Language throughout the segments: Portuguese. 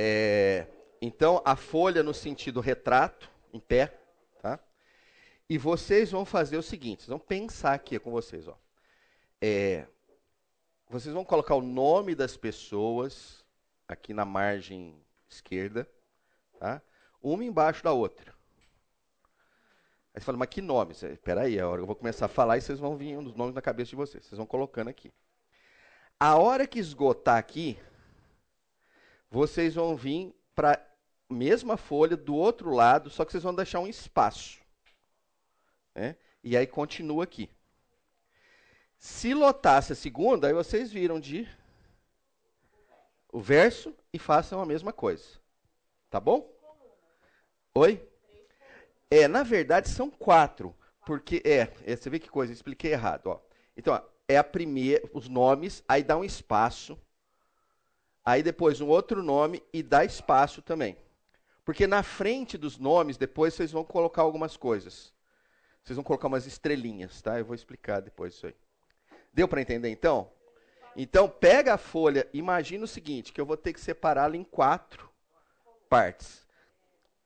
É, então, a folha no sentido retrato, em pé, tá? E vocês vão fazer o seguinte, vão pensar aqui com vocês, ó. É, vocês vão colocar o nome das pessoas aqui na margem esquerda, tá? Uma embaixo da outra. Aí você fala, mas que nome? Espera aí, a hora eu vou começar a falar e vocês vão vir os nomes na cabeça de vocês. Vocês vão colocando aqui. A hora que esgotar aqui, vocês vão vir para a mesma folha do outro lado, só que vocês vão deixar um espaço. Né? E aí continua aqui. Se lotasse a segunda, aí vocês viram de o verso e façam a mesma coisa. Tá bom? Oi? É, na verdade são quatro. Porque, é, é você vê que coisa, expliquei errado. Ó. Então, ó, é a primeira, os nomes, aí dá um espaço. Aí depois um outro nome e dá espaço também. Porque na frente dos nomes, depois vocês vão colocar algumas coisas. Vocês vão colocar umas estrelinhas, tá? Eu vou explicar depois isso aí. Deu para entender então? Então, pega a folha, imagina o seguinte, que eu vou ter que separá-la em quatro partes.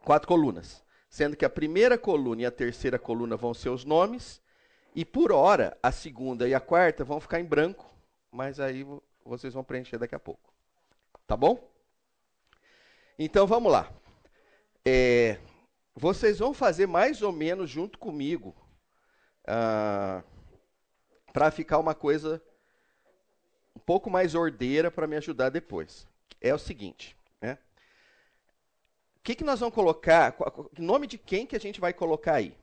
Quatro colunas. Sendo que a primeira coluna e a terceira coluna vão ser os nomes, e por hora, a segunda e a quarta vão ficar em branco, mas aí vocês vão preencher daqui a pouco. Tá bom? Então vamos lá. É, vocês vão fazer mais ou menos junto comigo, ah, para ficar uma coisa um pouco mais ordeira para me ajudar depois. É o seguinte, né? O que, que nós vamos colocar? Nome de quem que a gente vai colocar aí?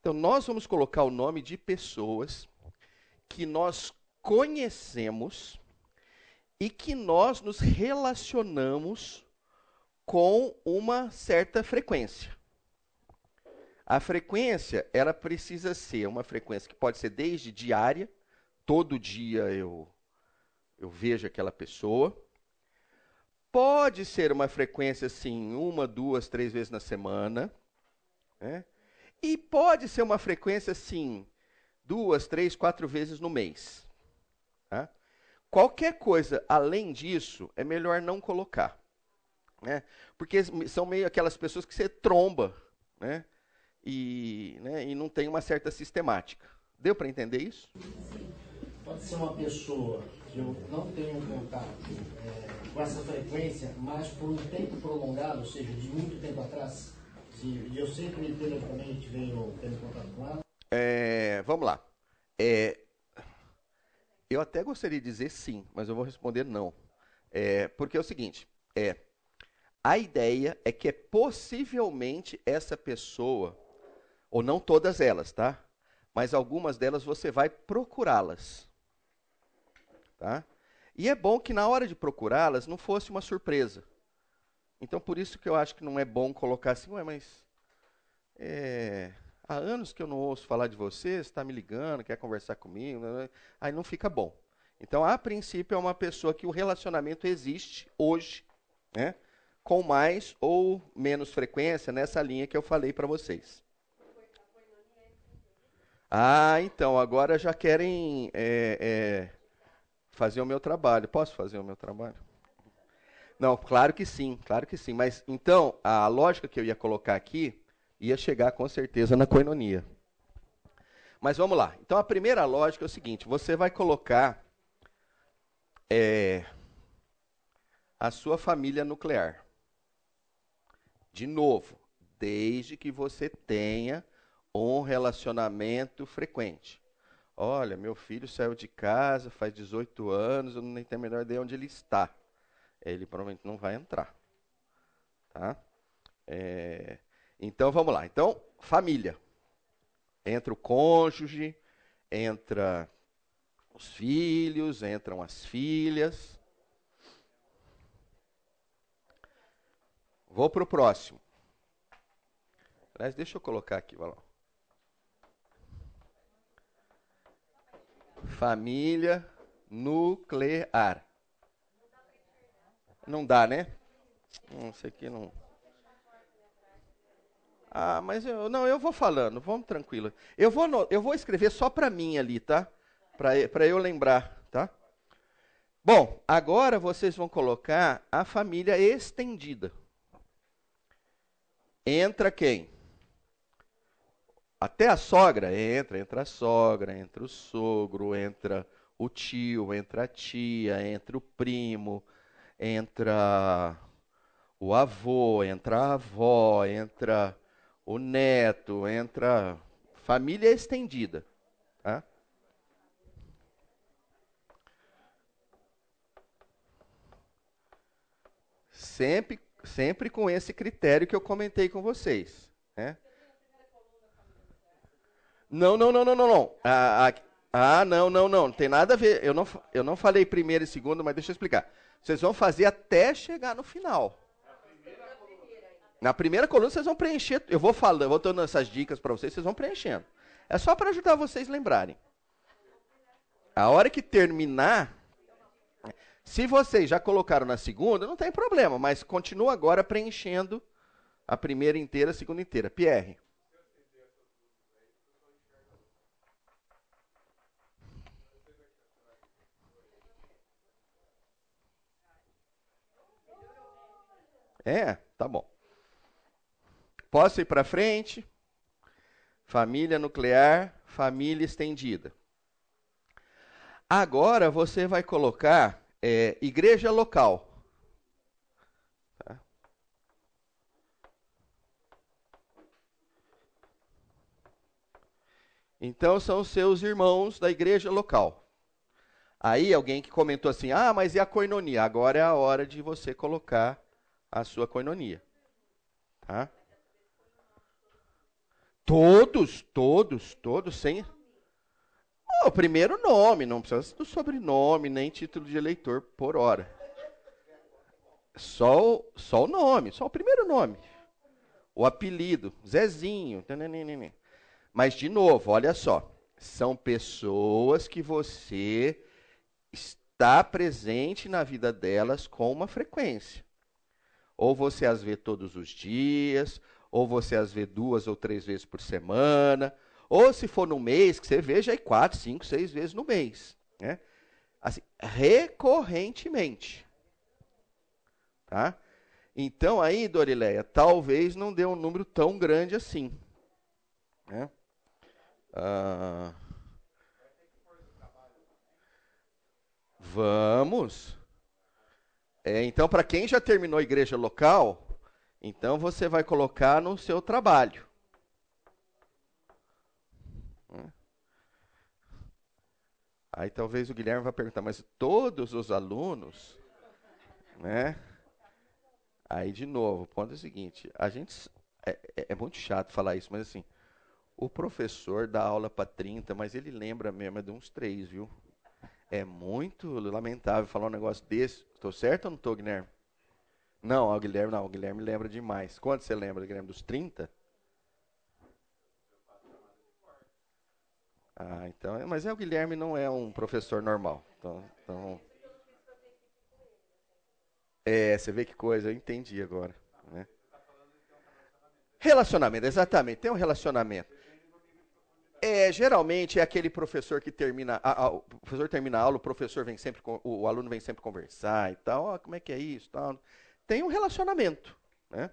Então, nós vamos colocar o nome de pessoas que nós conhecemos e que nós nos relacionamos com uma certa frequência. A frequência, ela precisa ser uma frequência que pode ser desde diária, todo dia eu eu vejo aquela pessoa. Pode ser uma frequência assim, uma, duas, três vezes na semana, né? E pode ser uma frequência assim, duas, três, quatro vezes no mês. Tá? Qualquer coisa além disso é melhor não colocar. Né? Porque são meio aquelas pessoas que você tromba né? E, né? e não tem uma certa sistemática. Deu para entender isso? Sim. Pode ser uma pessoa que eu não tenho contato é, com essa frequência, mas por um tempo prolongado, ou seja, de muito tempo atrás. E eu sempre, periodicamente, venho tendo contato com ela? É, vamos lá. É, eu até gostaria de dizer sim, mas eu vou responder não. É, porque é o seguinte, é, a ideia é que é possivelmente essa pessoa, ou não todas elas, tá? Mas algumas delas você vai procurá-las. Tá? E é bom que na hora de procurá-las não fosse uma surpresa. Então, por isso que eu acho que não é bom colocar assim, ué, mas é, há anos que eu não ouço falar de você, está me ligando, quer conversar comigo, né, né? aí não fica bom. Então, a princípio, é uma pessoa que o relacionamento existe hoje, né, com mais ou menos frequência, nessa linha que eu falei para vocês. Ah, então, agora já querem é, é, fazer o meu trabalho. Posso fazer o meu trabalho? Não, claro que sim, claro que sim. Mas então, a lógica que eu ia colocar aqui ia chegar com certeza na coinonia. Mas vamos lá. Então a primeira lógica é o seguinte: você vai colocar é, a sua família nuclear. De novo, desde que você tenha um relacionamento frequente. Olha, meu filho saiu de casa faz 18 anos, eu nem tenho a menor ideia onde ele está ele provavelmente não vai entrar. Tá? É, então vamos lá. Então, família. Entra o cônjuge, entra os filhos, entram as filhas. Vou para o próximo. Aliás, deixa eu colocar aqui, Valão. Família nuclear. Não dá, né? Não sei que não. Ah, mas eu não, eu vou falando, vamos tranquilo. Eu vou eu vou escrever só para mim ali, tá? Para eu lembrar, tá? Bom, agora vocês vão colocar a família estendida. Entra quem? Até a sogra entra, entra a sogra, entra o sogro, entra o tio, entra a tia, entra o primo, entra o avô, entra a avó, entra o neto, entra família estendida. Tá? Sempre, sempre com esse critério que eu comentei com vocês. Né? Não, não, não, não, não, não. Ah, ah, não, não, não. Não tem nada a ver. Eu não, eu não falei primeiro e segundo, mas deixa eu explicar. Vocês vão fazer até chegar no final. Na primeira coluna vocês vão preencher. Eu vou falando, eu vou dando essas dicas para vocês, vocês vão preenchendo. É só para ajudar vocês a lembrarem. A hora que terminar, se vocês já colocaram na segunda, não tem problema, mas continua agora preenchendo a primeira inteira, a segunda inteira. Pierre. É, tá bom. Posso ir para frente? Família nuclear, família estendida. Agora você vai colocar é, igreja local. Tá? Então são seus irmãos da igreja local. Aí alguém que comentou assim: ah, mas e a coinonia? Agora é a hora de você colocar a sua coinonia. Tá? Todos, todos, todos, sem. O primeiro nome, não precisa do sobrenome, nem título de eleitor por hora. Só, o, só o nome, só o primeiro nome. O apelido, Zezinho. Mas, de novo, olha só. São pessoas que você está presente na vida delas com uma frequência. Ou você as vê todos os dias, ou você as vê duas ou três vezes por semana, ou se for no mês, que você veja aí quatro, cinco, seis vezes no mês. Né? Assim, recorrentemente. Tá? Então aí, Dorileia, talvez não dê um número tão grande assim. Né? Ah, vamos. É, então, para quem já terminou a igreja local, então você vai colocar no seu trabalho. Hum. Aí talvez o Guilherme vai perguntar, mas todos os alunos, né? Aí de novo, o ponto é o seguinte, a gente é, é, é muito chato falar isso, mas assim, o professor dá aula para 30, mas ele lembra mesmo é de uns três, viu? É muito lamentável falar um negócio desse. Estou certo ou não estou, Guilherme? Não, o Guilherme não. O Guilherme lembra demais. Quanto você lembra, Guilherme? Dos 30? Ah, então. Mas é o Guilherme não é um professor normal. Então, então é, você vê que coisa, eu entendi agora. Né? Relacionamento, exatamente. Tem um relacionamento. É, geralmente é aquele professor que termina, a, a, o professor termina a aula, o professor vem sempre, o, o aluno vem sempre conversar e tal, como é que é isso, tal. Tem um relacionamento, né?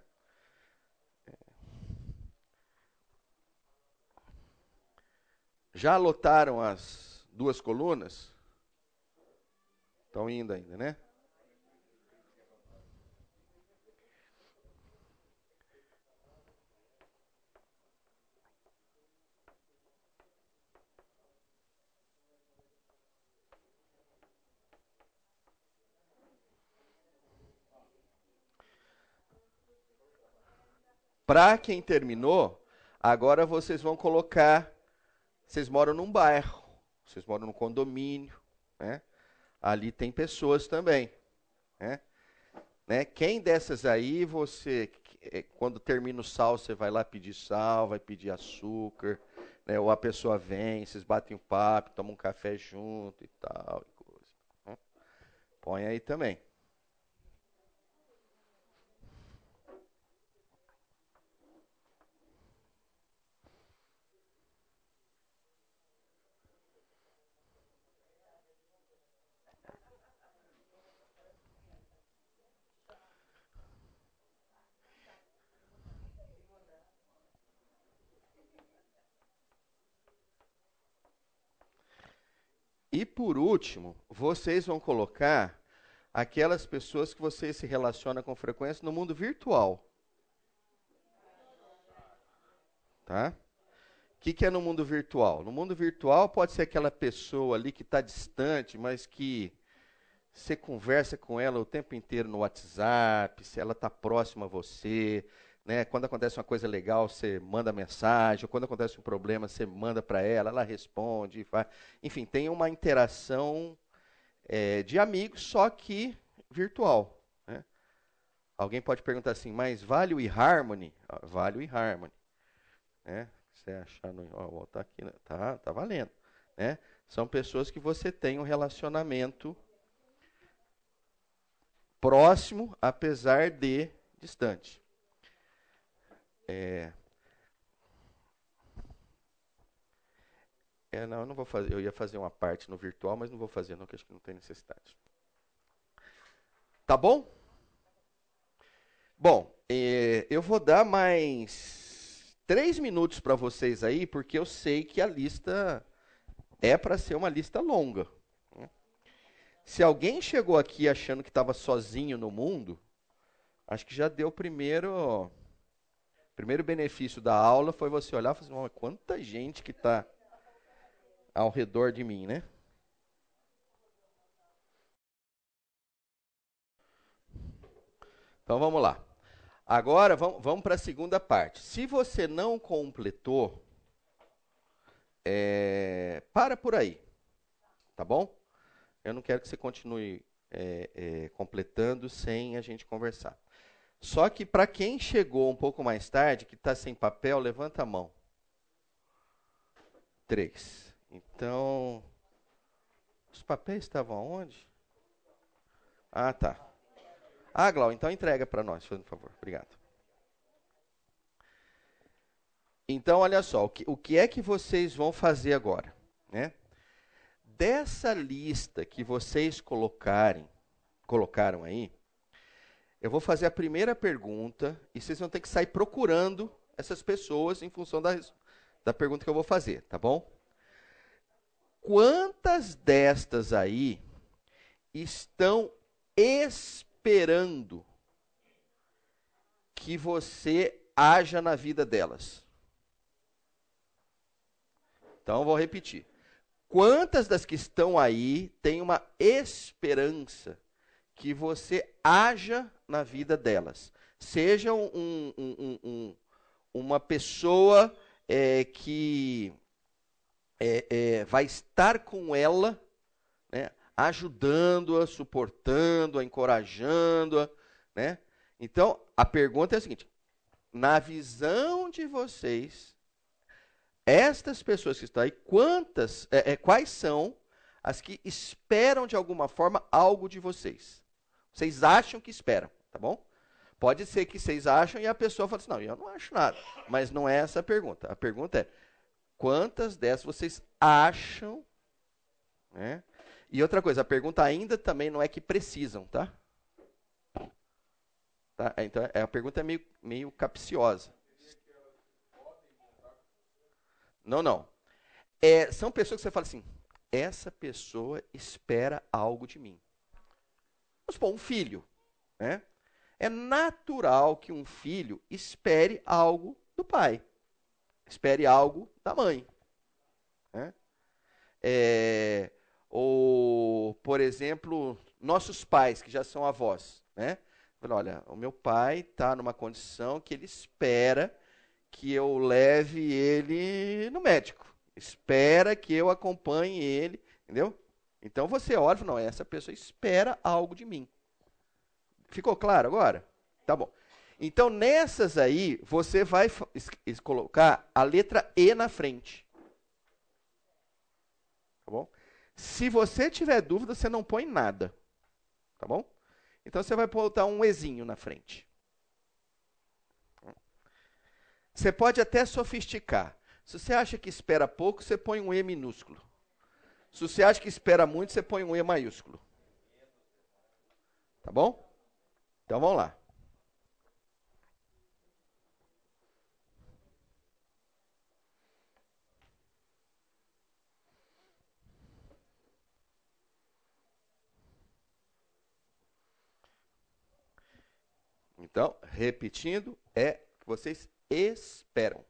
Já lotaram as duas colunas? Estão indo ainda, né? Para quem terminou, agora vocês vão colocar. Vocês moram num bairro, vocês moram num condomínio, né? Ali tem pessoas também, né? né? Quem dessas aí você, é, quando termina o sal, você vai lá pedir sal, vai pedir açúcar, né? Ou a pessoa vem, vocês batem um papo, tomam um café junto e tal, e coisa. Né? Põe aí também. E por último, vocês vão colocar aquelas pessoas que você se relaciona com frequência no mundo virtual. Tá? O que, que é no mundo virtual? No mundo virtual pode ser aquela pessoa ali que está distante, mas que você conversa com ela o tempo inteiro no WhatsApp, se ela está próxima a você, né? Quando acontece uma coisa legal, você manda mensagem, quando acontece um problema, você manda para ela, ela responde, faz... enfim, tem uma interação é, de amigos, só que virtual. Né? Alguém pode perguntar assim, mas vale o eHarmony? Ah, vale o eHarmony. Né? Você achar no. Ó, tá aqui, né? tá, tá valendo. Né? São pessoas que você tem um relacionamento próximo, apesar de distante. É, É, não, eu não vou fazer. Eu ia fazer uma parte no virtual, mas não vou fazer, não, que acho que não tem necessidade. Tá bom? Bom, é, eu vou dar mais três minutos para vocês aí, porque eu sei que a lista é para ser uma lista longa. Né? Se alguém chegou aqui achando que estava sozinho no mundo, acho que já deu o primeiro, primeiro benefício da aula foi você olhar e falar assim, quanta gente que está ao redor de mim, né? Então vamos lá. Agora vamos, vamos para a segunda parte. Se você não completou, é, para por aí, tá bom? Eu não quero que você continue é, é, completando sem a gente conversar. Só que para quem chegou um pouco mais tarde, que está sem papel, levanta a mão. Três. Então, os papéis estavam aonde? Ah, tá. Ah, Glau, então entrega para nós, por favor. Obrigado. Então, olha só, o que, o que é que vocês vão fazer agora? Né? Dessa lista que vocês colocarem, colocaram aí, eu vou fazer a primeira pergunta e vocês vão ter que sair procurando essas pessoas em função da, da pergunta que eu vou fazer, tá bom? Quantas destas aí estão esperando que você haja na vida delas? Então, vou repetir. Quantas das que estão aí têm uma esperança que você haja na vida delas? Seja um, um, um, uma pessoa é, que é, é, vai estar com ela, né, ajudando-a, suportando-a, encorajando-a. Né? Então, a pergunta é a seguinte: na visão de vocês, estas pessoas que estão aí, quantas, é, é, quais são as que esperam de alguma forma algo de vocês? Vocês acham que esperam, tá bom? Pode ser que vocês acham e a pessoa fala assim: não, eu não acho nada. Mas não é essa a pergunta. A pergunta é: Quantas dessas vocês acham? Né? E outra coisa, a pergunta ainda também não é que precisam, tá? tá? Então é, a pergunta é meio, meio capciosa. Não, não. É, são pessoas que você fala assim: essa pessoa espera algo de mim. Vamos supor, um filho. Né? É natural que um filho espere algo do pai. Espere algo da mãe. Né? É, ou, por exemplo, nossos pais, que já são avós. Né? Olha, o meu pai está numa condição que ele espera que eu leve ele no médico. Espera que eu acompanhe ele, entendeu? Então você olha e fala, não, essa pessoa espera algo de mim. Ficou claro agora? Tá bom. Então, nessas aí, você vai colocar a letra E na frente. Tá bom? Se você tiver dúvida, você não põe nada. Tá bom? Então, você vai botar um Ezinho na frente. Você pode até sofisticar. Se você acha que espera pouco, você põe um E minúsculo. Se você acha que espera muito, você põe um E maiúsculo. Tá bom? Então vamos lá. Então, repetindo, é que vocês esperam.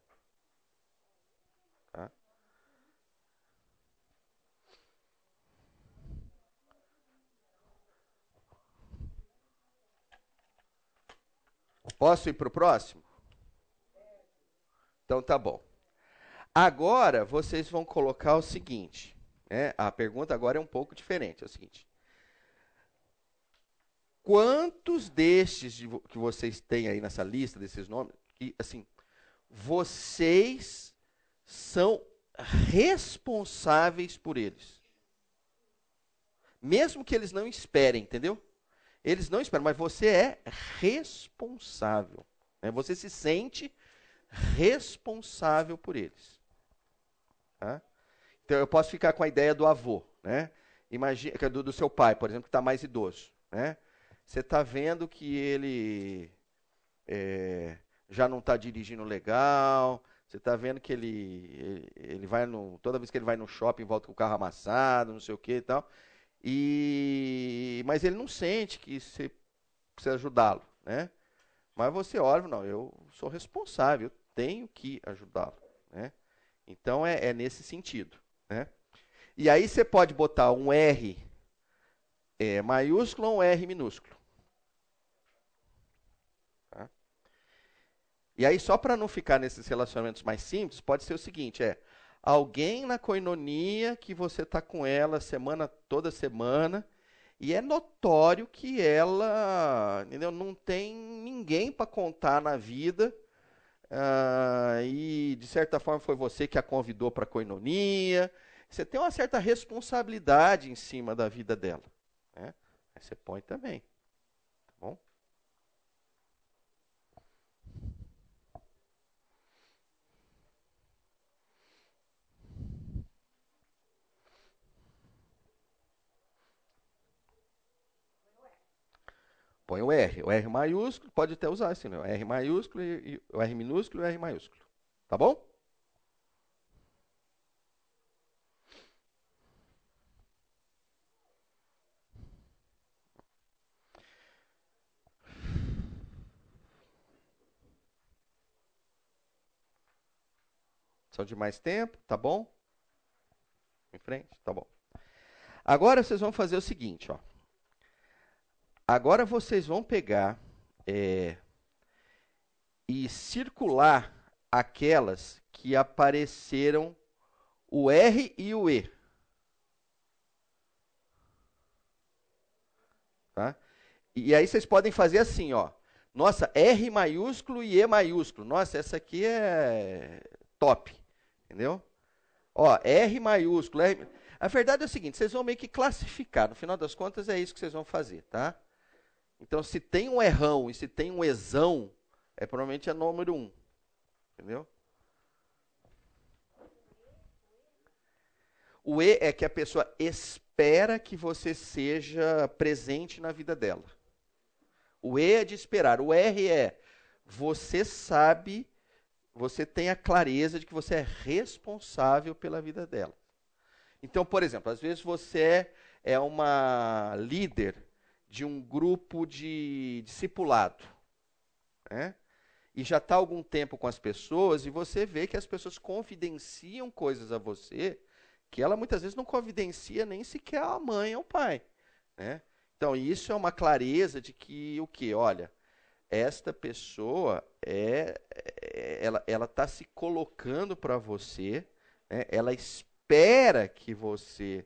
Posso ir para o próximo? Então tá bom. Agora vocês vão colocar o seguinte. Né? A pergunta agora é um pouco diferente. É o seguinte: quantos destes de, que vocês têm aí nessa lista desses nomes, que assim, vocês são responsáveis por eles? Mesmo que eles não esperem, entendeu? Eles não esperam, mas você é responsável. Né? Você se sente responsável por eles. Tá? Então eu posso ficar com a ideia do avô, né? Imagina, do, do seu pai, por exemplo, que está mais idoso, né? Você está vendo que ele é, já não está dirigindo legal, você está vendo que ele, ele, ele, vai no. Toda vez que ele vai no shopping, volta com o carro amassado, não sei o que e tal. E, mas ele não sente que você precisa ajudá-lo, né? Mas você olha, não, eu sou responsável, eu tenho que ajudá-lo, né? Então é, é, nesse sentido, né? E aí você pode botar um R é, maiúsculo ou um R minúsculo. Tá? E aí só para não ficar nesses relacionamentos mais simples, pode ser o seguinte, é alguém na coinonia que você está com ela semana toda semana e é notório que ela entendeu? não tem ninguém para contar na vida uh, e de certa forma foi você que a convidou para a coinonia. Você tem uma certa responsabilidade em cima da vida dela. Né? Aí você põe também. Põe o R. O R maiúsculo, pode até usar assim, né? O R maiúsculo, e, o R minúsculo e o R maiúsculo. Tá bom? São de mais tempo, tá bom? Em frente, tá bom. Agora vocês vão fazer o seguinte, ó. Agora vocês vão pegar é, e circular aquelas que apareceram o R e o E. Tá? E aí vocês podem fazer assim, ó. Nossa, R maiúsculo e E maiúsculo. Nossa, essa aqui é top. Entendeu? Ó, R maiúsculo. R... A verdade é o seguinte, vocês vão meio que classificar. No final das contas, é isso que vocês vão fazer, tá? Então, se tem um errão e se tem um exão, é provavelmente é número um. Entendeu? O E é que a pessoa espera que você seja presente na vida dela. O E é de esperar. O R é você sabe, você tem a clareza de que você é responsável pela vida dela. Então, por exemplo, às vezes você é uma líder de um grupo de discipulado. Né? E já está algum tempo com as pessoas e você vê que as pessoas confidenciam coisas a você que ela muitas vezes não confidencia nem sequer a mãe ou o pai. Né? Então, isso é uma clareza de que o que? Olha, esta pessoa é, é ela está se colocando para você, né? ela espera que você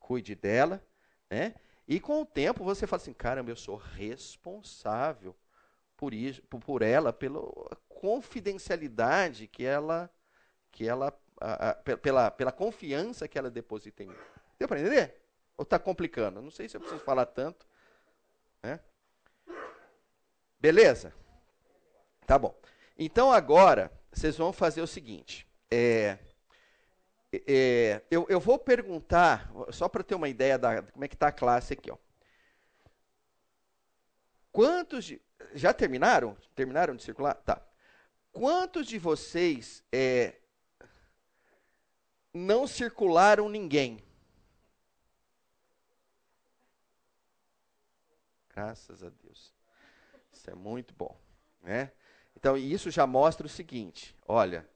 cuide dela, né? E com o tempo você fala assim, caramba, eu sou responsável por isso, por ela, pela confidencialidade que ela, que ela, a, a, pela, pela confiança que ela deposita em mim. Deu para entender? Ou está complicando? Não sei se eu preciso falar tanto. Né? Beleza? Tá bom. Então agora vocês vão fazer o seguinte. É, é, eu, eu, vou perguntar, só para ter uma ideia da como é que está a classe aqui. Ó. Quantos de, já terminaram? Terminaram de circular? Tá. Quantos de vocês é, não circularam ninguém? Graças a Deus. Isso é muito bom, né? Então, isso já mostra o seguinte, olha,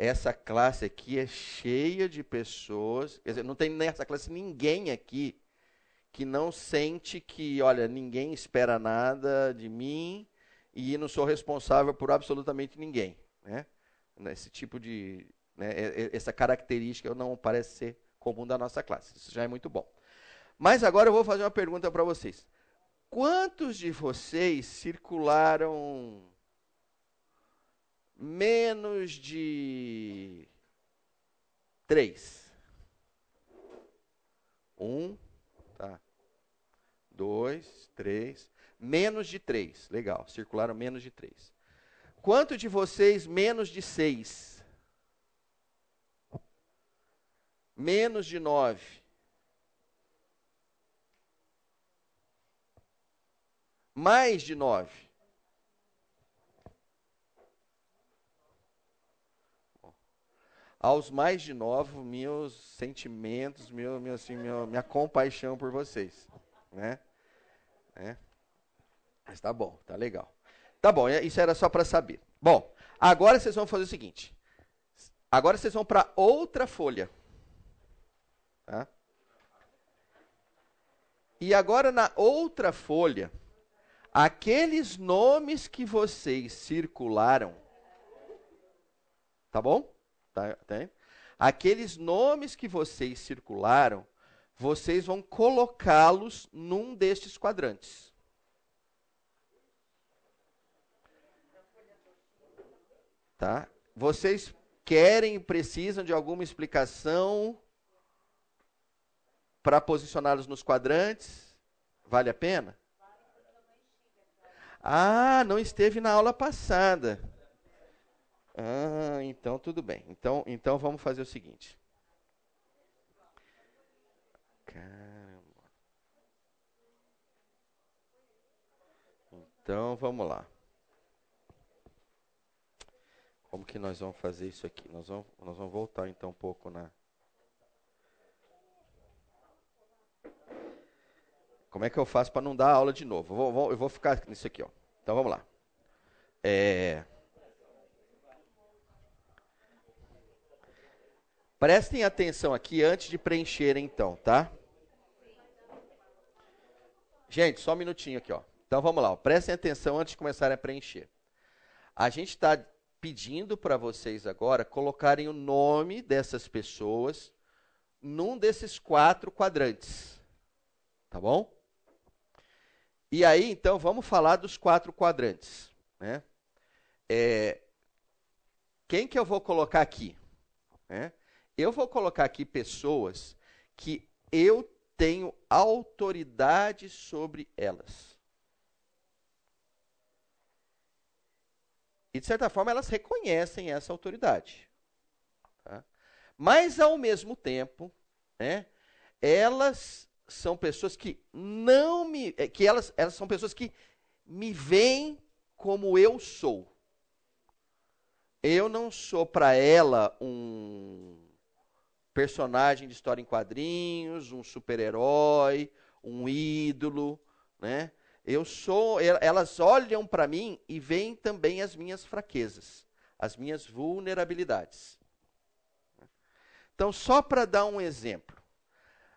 essa classe aqui é cheia de pessoas, quer dizer, não tem nessa classe ninguém aqui que não sente que, olha, ninguém espera nada de mim e não sou responsável por absolutamente ninguém, né? Esse tipo de, né, essa característica não parece ser comum da nossa classe. Isso já é muito bom. Mas agora eu vou fazer uma pergunta para vocês. Quantos de vocês circularam menos de três? Um, tá. Dois, três. Menos de três. Legal, circularam menos de três. Quanto de vocês menos de seis? Menos de nove. Mais de nove. Aos mais de nove, meus sentimentos, meu, meu, assim, meu, minha compaixão por vocês. Né? É. Mas tá bom, tá legal. Tá bom, isso era só para saber. Bom, agora vocês vão fazer o seguinte. Agora vocês vão para outra folha. Tá? E agora na outra folha, aqueles nomes que vocês circularam, tá bom? Tá, tá aqueles nomes que vocês circularam, vocês vão colocá-los num destes quadrantes. Tá? Vocês querem, precisam de alguma explicação para posicioná-los nos quadrantes? Vale a pena? Ah, não esteve na aula passada. Ah, então tudo bem. Então, então vamos fazer o seguinte. Caramba. Então vamos lá. Como que nós vamos fazer isso aqui? Nós vamos, nós vamos voltar então um pouco na. Como é que eu faço para não dar aula de novo? Eu vou, eu vou ficar nisso aqui, ó. Então vamos lá. É... Prestem atenção aqui antes de preencher, então, tá? Gente, só um minutinho aqui, ó. Então vamos lá, ó. prestem atenção antes de começar a preencher. A gente está pedindo para vocês agora colocarem o nome dessas pessoas num desses quatro quadrantes. Tá bom? E aí, então, vamos falar dos quatro quadrantes. Né? É, quem que eu vou colocar aqui? É, eu vou colocar aqui pessoas que eu tenho autoridade sobre elas. E, de certa forma, elas reconhecem essa autoridade. Tá? Mas, ao mesmo tempo, né, elas são pessoas que não me. É, que elas, elas são pessoas que me veem como eu sou. Eu não sou para ela um personagem de história em quadrinhos, um super-herói, um ídolo, né? Eu sou, elas olham para mim e veem também as minhas fraquezas, as minhas vulnerabilidades. Então, só para dar um exemplo.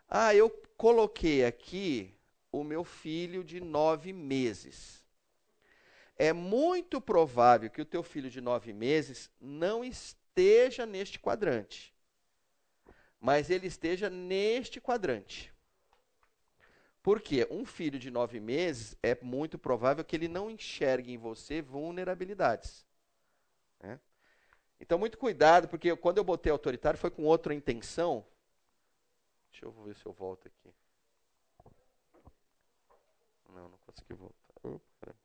Ah, eu coloquei aqui o meu filho de nove meses. É muito provável que o teu filho de nove meses não esteja neste quadrante, mas ele esteja neste quadrante. Porque um filho de nove meses é muito provável que ele não enxergue em você vulnerabilidades. Né? Então, muito cuidado, porque quando eu botei autoritário foi com outra intenção. Deixa eu ver se eu volto aqui. Não, não consegui voltar. Opa,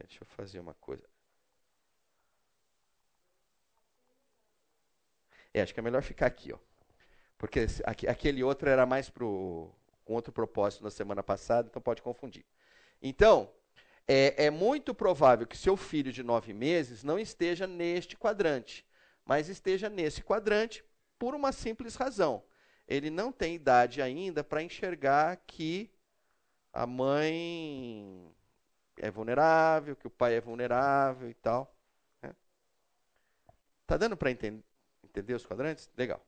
É, deixa eu fazer uma coisa. É, acho que é melhor ficar aqui, ó. Porque aquele outro era mais pro, com outro propósito na semana passada, então pode confundir. Então, é, é muito provável que seu filho de nove meses não esteja neste quadrante, mas esteja nesse quadrante, por uma simples razão. Ele não tem idade ainda para enxergar que a mãe é vulnerável, que o pai é vulnerável e tal. Né? Tá dando para entender, entender os quadrantes? Legal.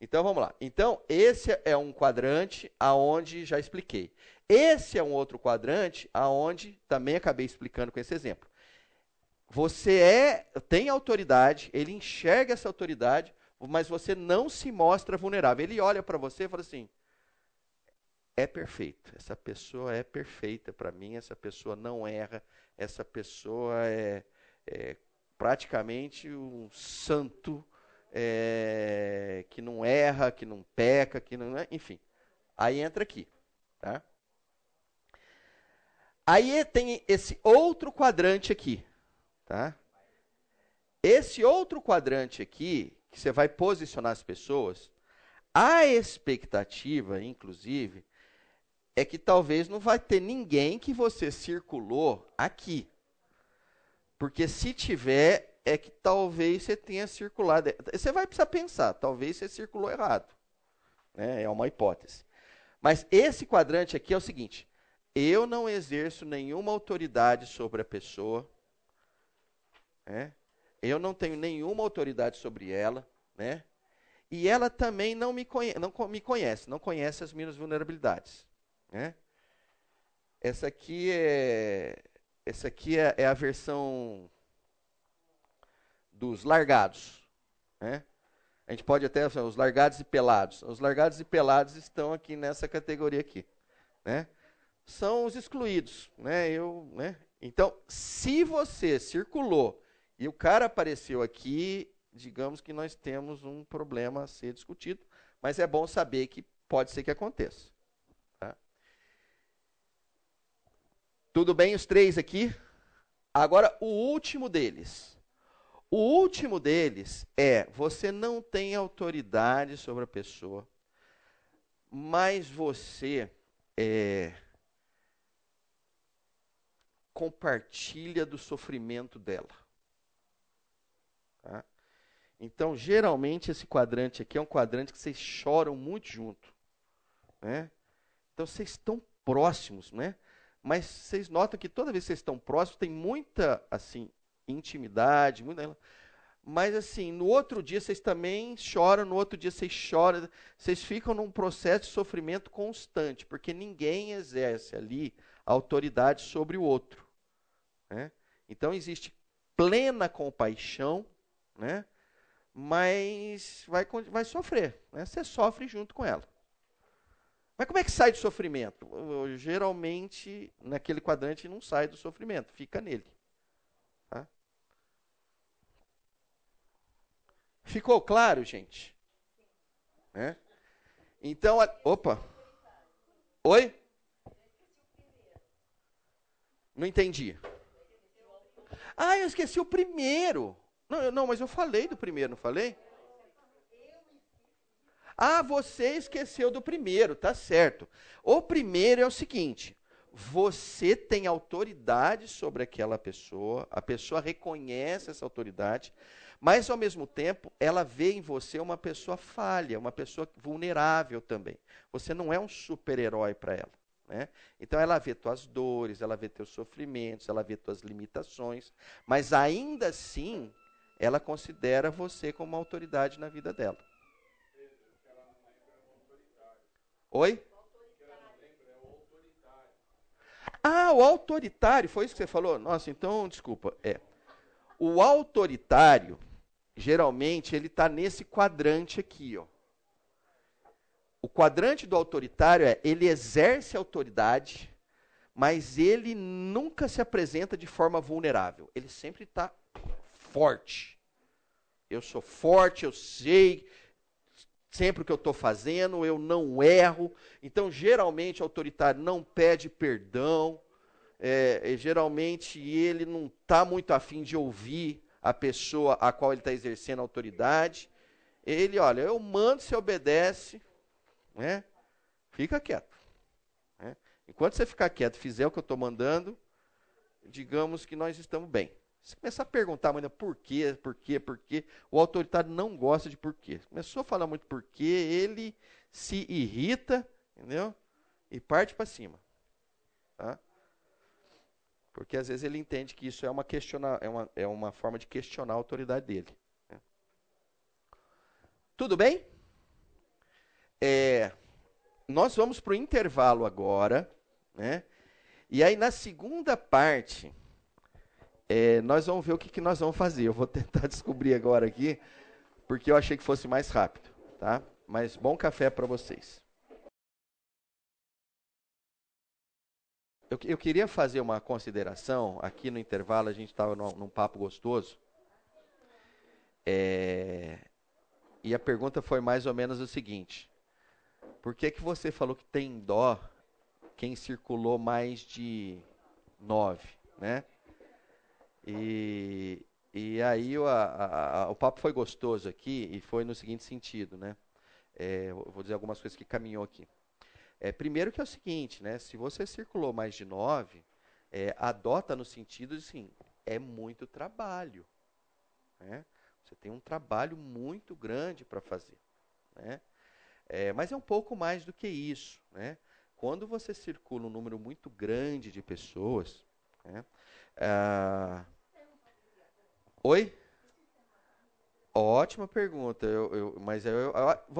Então vamos lá. Então esse é um quadrante aonde já expliquei. Esse é um outro quadrante aonde também acabei explicando com esse exemplo. Você é tem autoridade, ele enxerga essa autoridade, mas você não se mostra vulnerável. Ele olha para você e fala assim: é perfeito. Essa pessoa é perfeita para mim. Essa pessoa não erra. Essa pessoa é, é praticamente um santo é, que não erra, que não peca, que não, né? enfim. Aí entra aqui, tá? Aí tem esse outro quadrante aqui, tá? Esse outro quadrante aqui, que você vai posicionar as pessoas, a expectativa, inclusive, é que talvez não vai ter ninguém que você circulou aqui. Porque se tiver, é que talvez você tenha circulado. Você vai precisar pensar, talvez você circulou errado. Né? É uma hipótese. Mas esse quadrante aqui é o seguinte: eu não exerço nenhuma autoridade sobre a pessoa. Né? Eu não tenho nenhuma autoridade sobre ela. Né? E ela também não me, não me conhece, não conhece as minhas vulnerabilidades. Né? Essa aqui é essa aqui é, é a versão dos largados. Né? A gente pode até os largados e pelados. Os largados e pelados estão aqui nessa categoria aqui, né? São os excluídos, né? Eu, né? Então, se você circulou e o cara apareceu aqui, digamos que nós temos um problema a ser discutido, mas é bom saber que pode ser que aconteça. Tudo bem os três aqui? Agora, o último deles. O último deles é: você não tem autoridade sobre a pessoa, mas você é, compartilha do sofrimento dela. Tá? Então, geralmente, esse quadrante aqui é um quadrante que vocês choram muito junto. Né? Então, vocês estão próximos, né? Mas vocês notam que toda vez que vocês estão próximos, tem muita, assim, intimidade, muita... Mas, assim, no outro dia vocês também choram, no outro dia vocês choram. Vocês ficam num processo de sofrimento constante, porque ninguém exerce ali autoridade sobre o outro. Né? Então, existe plena compaixão, né? mas vai, vai sofrer. Né? Você sofre junto com ela. Mas como é que sai do sofrimento? Geralmente, naquele quadrante, não sai do sofrimento, fica nele. Tá? Ficou claro, gente? É? Então, a... opa. Oi? Não entendi. Ah, eu esqueci o primeiro. Não, não, mas eu falei do primeiro, não falei? Ah, você esqueceu do primeiro, tá certo. O primeiro é o seguinte: você tem autoridade sobre aquela pessoa, a pessoa reconhece essa autoridade, mas ao mesmo tempo ela vê em você uma pessoa falha, uma pessoa vulnerável também. Você não é um super-herói para ela. Né? Então ela vê tuas dores, ela vê teus sofrimentos, ela vê tuas limitações, mas ainda assim ela considera você como uma autoridade na vida dela. Oi? Ah, o autoritário, foi isso que você falou? Nossa, então, desculpa. É. O autoritário, geralmente, ele está nesse quadrante aqui, ó. O quadrante do autoritário é ele exerce autoridade, mas ele nunca se apresenta de forma vulnerável. Ele sempre está forte. Eu sou forte, eu sei, sempre o que eu estou fazendo, eu não erro. Então, geralmente, o autoritário não pede perdão, é, geralmente ele não está muito afim de ouvir a pessoa a qual ele está exercendo autoridade. Ele, olha, eu mando, você obedece, né? fica quieto. Né? Enquanto você ficar quieto, fizer o que eu estou mandando, digamos que nós estamos bem. Se começar a perguntar muito por quê, por quê, por quê, o autoritário não gosta de por quê. Começou a falar muito por quê, ele se irrita, entendeu? E parte para cima. Tá? Porque às vezes ele entende que isso é uma, questiona, é uma, é uma forma de questionar a autoridade dele. Né? Tudo bem? É, nós vamos para o intervalo agora. Né? E aí, na segunda parte, é, nós vamos ver o que, que nós vamos fazer. Eu vou tentar descobrir agora aqui, porque eu achei que fosse mais rápido. Tá? Mas bom café para vocês. Eu, eu, queria fazer uma consideração. Aqui no intervalo, a gente estava num, num, papo gostoso. É, e a pergunta foi mais ou menos o seguinte: Por que, que você falou que tem dó quem circulou mais de nove, né? E, e aí o, a, a, o papo foi gostoso aqui e foi no seguinte sentido, né? É, vou dizer algumas coisas que caminhou aqui. É, primeiro que é o seguinte, né? Se você circulou mais de nove, é, adota no sentido de assim, é muito trabalho. Né? Você tem um trabalho muito grande para fazer. Né? É, mas é um pouco mais do que isso. Né? Quando você circula um número muito grande de pessoas. Né? Ah, oi? Ótima pergunta, eu, eu, mas eu,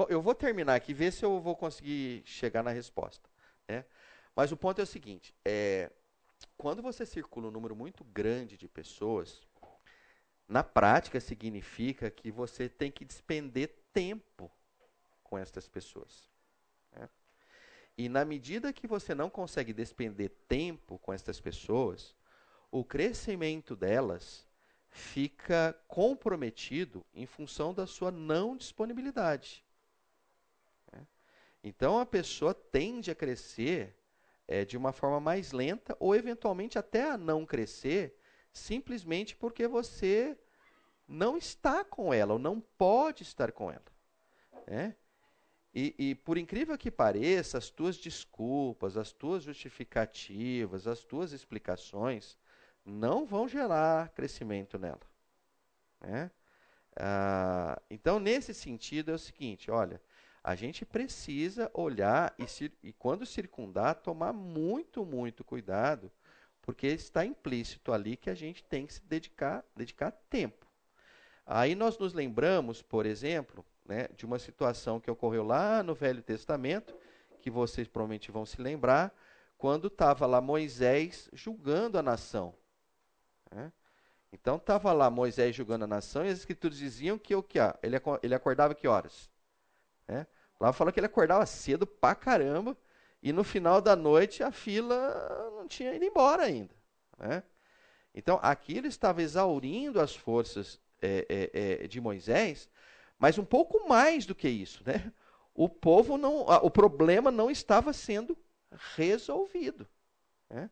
eu, vou terminar aqui, ver se eu vou conseguir chegar na resposta. Né? Mas o ponto é o seguinte: é, quando você circula um número muito grande de pessoas, na prática significa que você tem que despender tempo com essas pessoas. Né? E na medida que você não consegue despender tempo com essas pessoas, o crescimento delas fica comprometido em função da sua não disponibilidade. Né? Então a pessoa tende a crescer é, de uma forma mais lenta ou eventualmente até a não crescer simplesmente porque você não está com ela ou não pode estar com ela. Né? E, e, por incrível que pareça, as tuas desculpas, as tuas justificativas, as tuas explicações não vão gerar crescimento nela. Né? Ah, então, nesse sentido, é o seguinte: olha, a gente precisa olhar e, e, quando circundar, tomar muito, muito cuidado, porque está implícito ali que a gente tem que se dedicar, dedicar tempo. Aí nós nos lembramos, por exemplo, né, de uma situação que ocorreu lá no Velho Testamento, que vocês provavelmente vão se lembrar, quando estava lá Moisés julgando a nação. Né? Então estava lá Moisés julgando a nação e as escrituras diziam que o que ele, ele acordava que horas? Né? Lá fala que ele acordava cedo pra caramba e no final da noite a fila não tinha ido embora ainda. Né? Então aqui ele estava exaurindo as forças é, é, é, de Moisés, mas um pouco mais do que isso, né? O povo não, o problema não estava sendo resolvido. Né?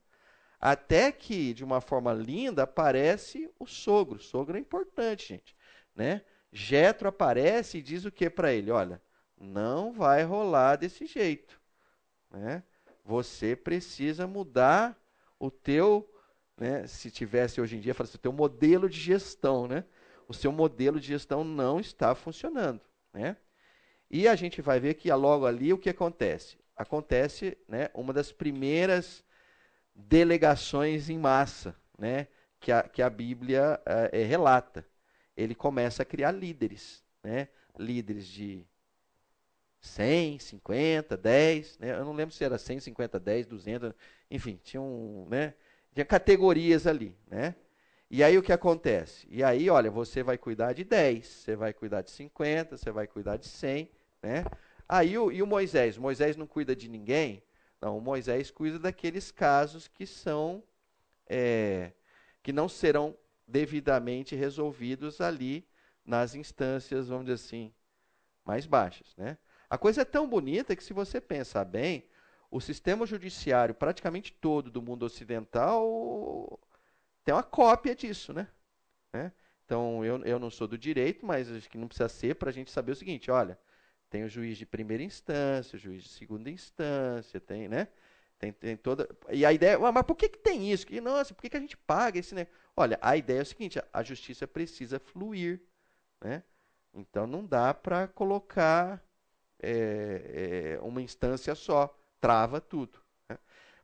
Até que, de uma forma linda, aparece o sogro. O sogro é importante, gente. Né? Jetro aparece e diz o que para ele? Olha, não vai rolar desse jeito. Né? Você precisa mudar o teu, né? se tivesse hoje em dia, fala assim, o teu modelo de gestão. Né? O seu modelo de gestão não está funcionando. Né? E a gente vai ver que logo ali o que acontece? Acontece né, uma das primeiras delegações em massa, né, que, a, que a Bíblia é, relata. Ele começa a criar líderes, né, líderes de 100, 50, 10, né, eu não lembro se era 100, 50, 10, 200, enfim, tinha, um, né, tinha categorias ali, né, e aí o que acontece? E aí, olha, você vai cuidar de 10, você vai cuidar de 50, você vai cuidar de 100, né? Aí o, e o Moisés? Moisés não cuida de ninguém, não, Moisés cuida daqueles casos que são é, que não serão devidamente resolvidos ali nas instâncias, vamos dizer assim, mais baixas, né? A coisa é tão bonita que se você pensar bem, o sistema judiciário praticamente todo do mundo ocidental tem uma cópia disso, né? né? Então, eu, eu não sou do direito, mas acho que não precisa ser para a gente saber o seguinte, olha, tem o juiz de primeira instância, o juiz de segunda instância, tem, né? Tem, tem toda. E a ideia, mas por que, que tem isso? Que, nossa, por que, que a gente paga esse, né? Olha, a ideia é o seguinte: a justiça precisa fluir. Né? Então não dá para colocar é, é, uma instância só, trava tudo. Né?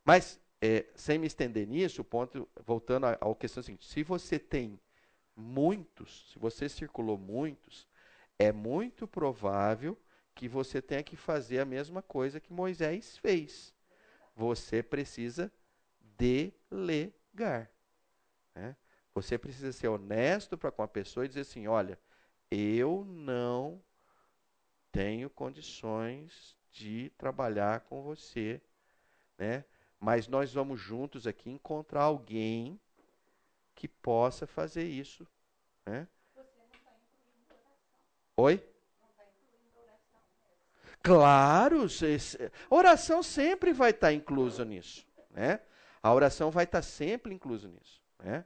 Mas, é, sem me estender nisso, ponto, voltando à, à questão seguinte: se você tem muitos, se você circulou muitos, é muito provável que você tenha que fazer a mesma coisa que Moisés fez. Você precisa delegar. Né? Você precisa ser honesto para com a pessoa e dizer assim: olha, eu não tenho condições de trabalhar com você, né? Mas nós vamos juntos aqui encontrar alguém que possa fazer isso, né? Oi? Claro, oração sempre vai estar inclusa nisso, né? A oração vai estar sempre inclusa nisso, né?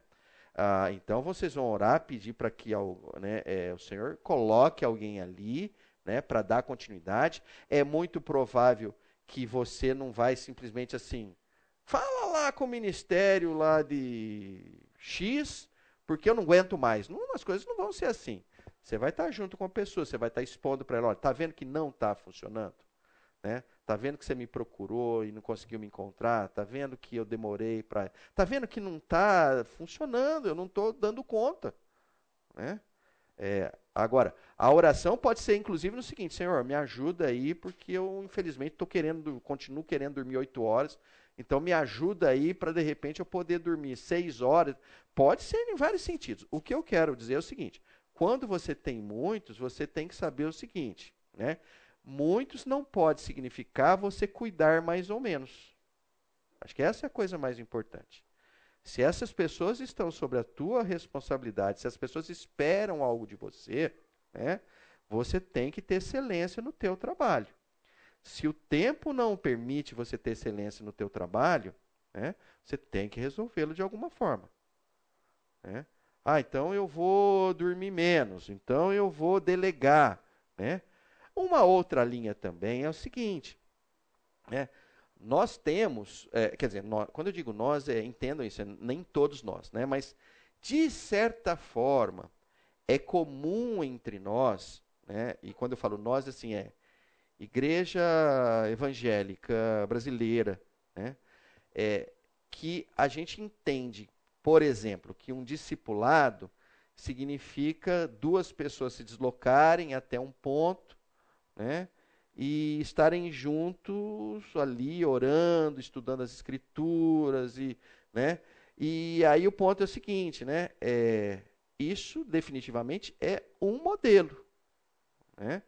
Ah, então vocês vão orar, pedir para que né, é, o Senhor coloque alguém ali, né, para dar continuidade. É muito provável que você não vai simplesmente assim, fala lá com o ministério lá de X, porque eu não aguento mais. Não, as coisas não vão ser assim. Você vai estar junto com a pessoa, você vai estar expondo para ela, olha, tá vendo que não está funcionando? Né? Tá vendo que você me procurou e não conseguiu me encontrar? Tá vendo que eu demorei para. Tá vendo que não está funcionando? Eu não estou dando conta, né? É, agora, a oração pode ser inclusive no seguinte: Senhor, me ajuda aí, porque eu infelizmente estou querendo, continuo querendo dormir oito horas. Então me ajuda aí para de repente eu poder dormir seis horas. Pode ser em vários sentidos. O que eu quero dizer é o seguinte: quando você tem muitos, você tem que saber o seguinte, né? Muitos não pode significar você cuidar mais ou menos. Acho que essa é a coisa mais importante. Se essas pessoas estão sobre a tua responsabilidade, se as pessoas esperam algo de você, né, você tem que ter excelência no teu trabalho. Se o tempo não permite você ter excelência no teu trabalho, né, você tem que resolvê-lo de alguma forma. Né? Ah, então eu vou dormir menos, então eu vou delegar. Né? Uma outra linha também é o seguinte, né? nós temos, é, quer dizer, nós, quando eu digo nós, é, entendam isso, é, nem todos nós, né? mas de certa forma é comum entre nós, né? e quando eu falo nós, assim, é igreja evangélica brasileira, né? é, que a gente entende por exemplo, que um discipulado significa duas pessoas se deslocarem até um ponto, né? E estarem juntos ali orando, estudando as escrituras e, né? E aí o ponto é o seguinte, né? É, isso definitivamente é um modelo, né?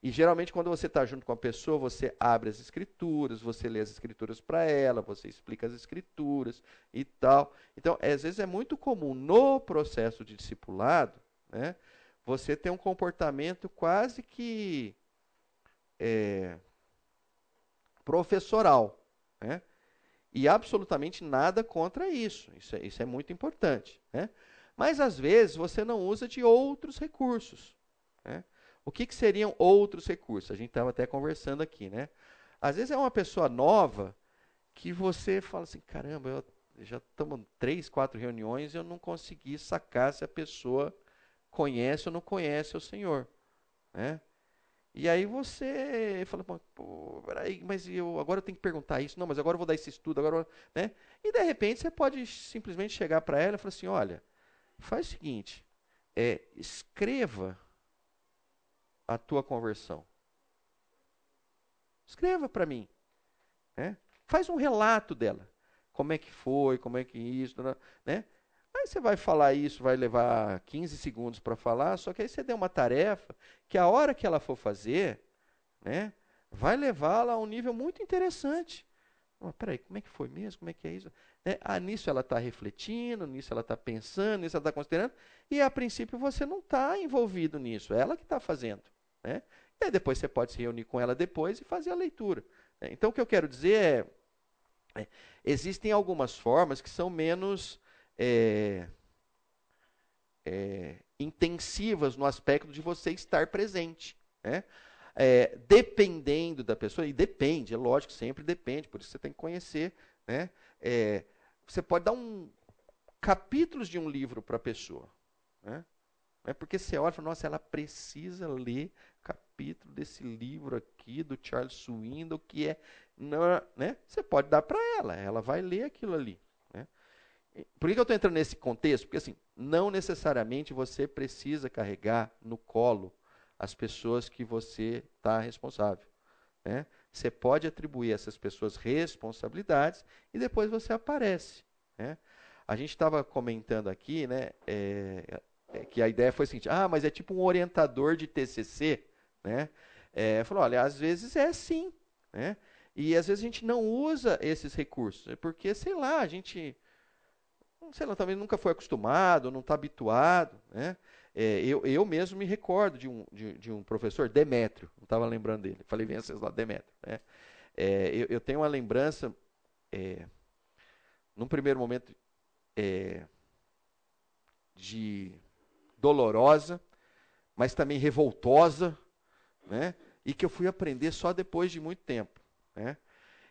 E geralmente, quando você está junto com a pessoa, você abre as escrituras, você lê as escrituras para ela, você explica as escrituras e tal. Então, às vezes é muito comum no processo de discipulado, né, você ter um comportamento quase que é, professoral. Né? E absolutamente nada contra isso. Isso é, isso é muito importante. Né? Mas, às vezes, você não usa de outros recursos. O que, que seriam outros recursos? A gente estava até conversando aqui, né? Às vezes é uma pessoa nova que você fala assim, caramba, eu já estamos três, quatro reuniões e eu não consegui sacar se a pessoa conhece ou não conhece o Senhor, né? E aí você fala, pô, peraí, mas eu agora eu tenho que perguntar isso, não, mas agora eu vou dar esse estudo, agora, né? E de repente você pode simplesmente chegar para ela e falar assim, olha, faz o seguinte, é, escreva a tua conversão? Escreva para mim. Né? Faz um relato dela. Como é que foi, como é que isso, né? Aí você vai falar isso, vai levar 15 segundos para falar, só que aí você deu uma tarefa que a hora que ela for fazer, né, vai levá-la a um nível muito interessante. Oh, peraí, como é que foi mesmo? Como é que é isso? Né? Ah, nisso ela está refletindo, nisso ela está pensando, nisso ela está considerando, e a princípio você não está envolvido nisso, é ela que está fazendo. Né? E aí depois você pode se reunir com ela depois e fazer a leitura. Né? Então o que eu quero dizer é, é, existem algumas formas que são menos é, é, intensivas no aspecto de você estar presente. Né? É, dependendo da pessoa, e depende, é lógico, sempre depende, por isso você tem que conhecer. Né? É, você pode dar um capítulos de um livro para a pessoa. Né? É porque você olha e fala, nossa, ela precisa ler capítulo desse livro aqui do Charles Swindoll, que é. Não, né? Você pode dar para ela, ela vai ler aquilo ali. Né? Por que eu estou entrando nesse contexto? Porque assim, não necessariamente você precisa carregar no colo as pessoas que você está responsável. Né? Você pode atribuir a essas pessoas responsabilidades e depois você aparece. Né? A gente estava comentando aqui, né, é, é, que a ideia foi a seguinte: ah, mas é tipo um orientador de TCC, né? É, falou, olha, às vezes é sim, né? E às vezes a gente não usa esses recursos, é porque sei lá, a gente, sei lá, talvez nunca foi acostumado, não está habituado, né? É, eu, eu mesmo me recordo de um, de, de um professor, Demétrio, não estava lembrando dele, falei bem vocês lá, Demétrio. Né? É, eu, eu, tenho uma lembrança, é, num primeiro momento, é, de dolorosa, mas também revoltosa, né? e que eu fui aprender só depois de muito tempo. Né?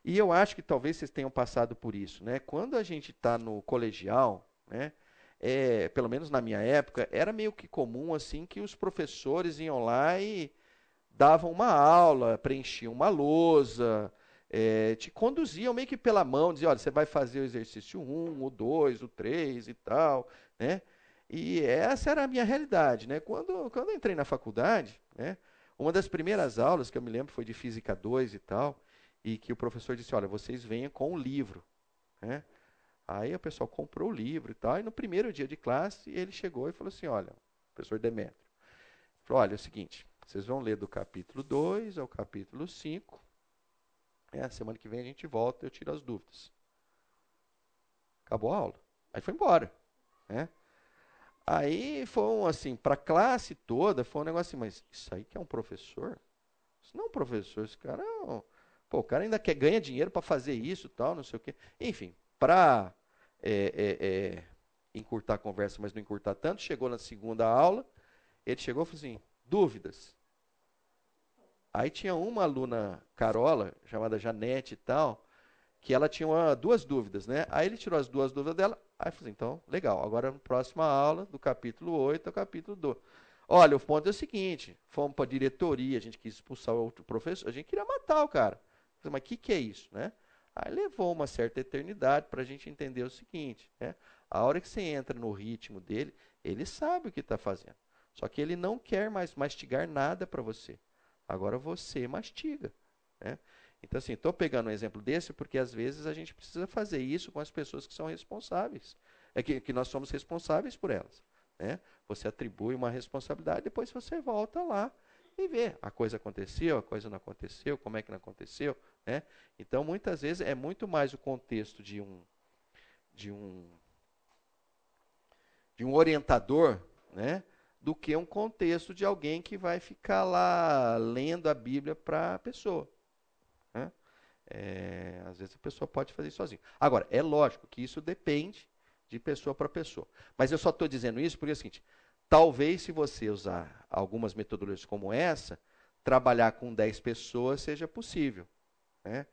E eu acho que talvez vocês tenham passado por isso. Né? Quando a gente está no colegial, né? é, pelo menos na minha época, era meio que comum assim que os professores iam lá e davam uma aula, preenchiam uma lousa, é, te conduziam meio que pela mão, diziam, olha, você vai fazer o exercício 1, o 2, o 3 e tal, né? E essa era a minha realidade, né? Quando, quando eu entrei na faculdade, né? Uma das primeiras aulas que eu me lembro foi de Física 2 e tal, e que o professor disse, olha, vocês venham com o livro, né? Aí o pessoal comprou o livro e tal, e no primeiro dia de classe ele chegou e falou assim: olha, professor Demetrio, falou, olha, é o seguinte, vocês vão ler do capítulo 2 ao capítulo 5. É, semana que vem a gente volta e eu tiro as dúvidas. Acabou a aula. Aí foi embora. Né? Aí foi um, assim, para a classe toda, foi um negócio assim, mas isso aí que é um professor? Isso não é um professor, esse cara é um, Pô, o cara ainda quer ganhar dinheiro para fazer isso tal, não sei o quê. Enfim, para é, é, é, encurtar a conversa, mas não encurtar tanto, chegou na segunda aula, ele chegou e falou assim, dúvidas. Aí tinha uma aluna, Carola, chamada Janete e tal, que ela tinha uma, duas dúvidas, né? Aí ele tirou as duas dúvidas dela, aí falou assim, então, legal, agora na próxima aula, do capítulo 8 ao capítulo 12. Olha, o ponto é o seguinte, fomos para a diretoria, a gente quis expulsar o outro professor, a gente queria matar o cara. Mas o que, que é isso, né? Aí levou uma certa eternidade para a gente entender o seguinte: né? a hora que você entra no ritmo dele, ele sabe o que está fazendo. Só que ele não quer mais mastigar nada para você. Agora você mastiga. Né? Então, assim, estou pegando um exemplo desse porque às vezes a gente precisa fazer isso com as pessoas que são responsáveis. É que, que nós somos responsáveis por elas. Né? Você atribui uma responsabilidade, depois você volta lá e vê. A coisa aconteceu, a coisa não aconteceu, como é que não aconteceu, né? Então, muitas vezes, é muito mais o contexto de um, de um, de um orientador né? do que um contexto de alguém que vai ficar lá lendo a Bíblia para a pessoa. É, às vezes a pessoa pode fazer isso sozinha. Agora, é lógico que isso depende de pessoa para pessoa. Mas eu só estou dizendo isso porque é o seguinte: talvez se você usar algumas metodologias como essa, trabalhar com 10 pessoas seja possível. Né?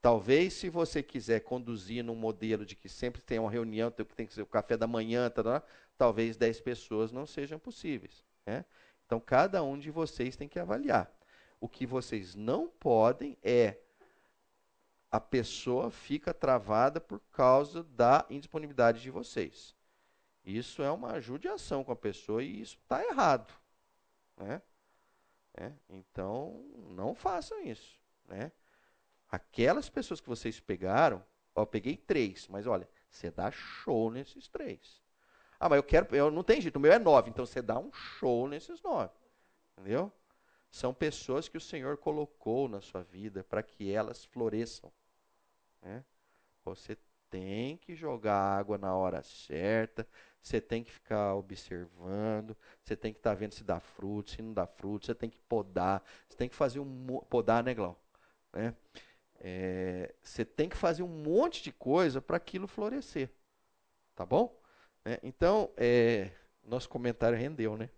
Talvez, se você quiser conduzir num modelo de que sempre tem uma reunião, tem que ser o café da manhã, tá, tá, talvez 10 pessoas não sejam possíveis. Né? Então, cada um de vocês tem que avaliar. O que vocês não podem é a pessoa fica travada por causa da indisponibilidade de vocês. Isso é uma judiação com a pessoa e isso está errado. Né? É, então, não façam isso. Né? Aquelas pessoas que vocês pegaram, ó, eu peguei três, mas olha, você dá show nesses três. Ah, mas eu quero, eu não tem jeito, o meu é nove, então você dá um show nesses nove. Entendeu? São pessoas que o Senhor colocou na sua vida para que elas floresçam. Né? Você tem que jogar água na hora certa, você tem que ficar observando, você tem que estar tá vendo se dá fruto, se não dá fruto, você tem que podar, você tem que fazer um podar, né, Glau? Né? É, você tem que fazer um monte de coisa para aquilo florescer. Tá bom? É, então, é, nosso comentário rendeu, né?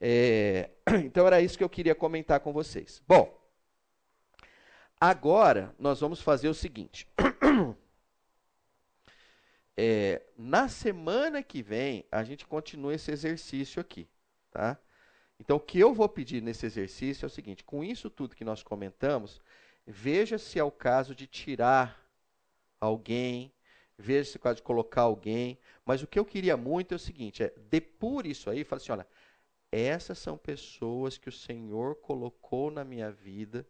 É, então era isso que eu queria comentar com vocês. Bom, agora nós vamos fazer o seguinte. é, na semana que vem, a gente continua esse exercício aqui, tá? Então, o que eu vou pedir nesse exercício é o seguinte: com isso tudo que nós comentamos, veja se é o caso de tirar alguém, veja se é o caso de colocar alguém. Mas o que eu queria muito é o seguinte: é depure isso aí, fala assim, olha, essas são pessoas que o Senhor colocou na minha vida,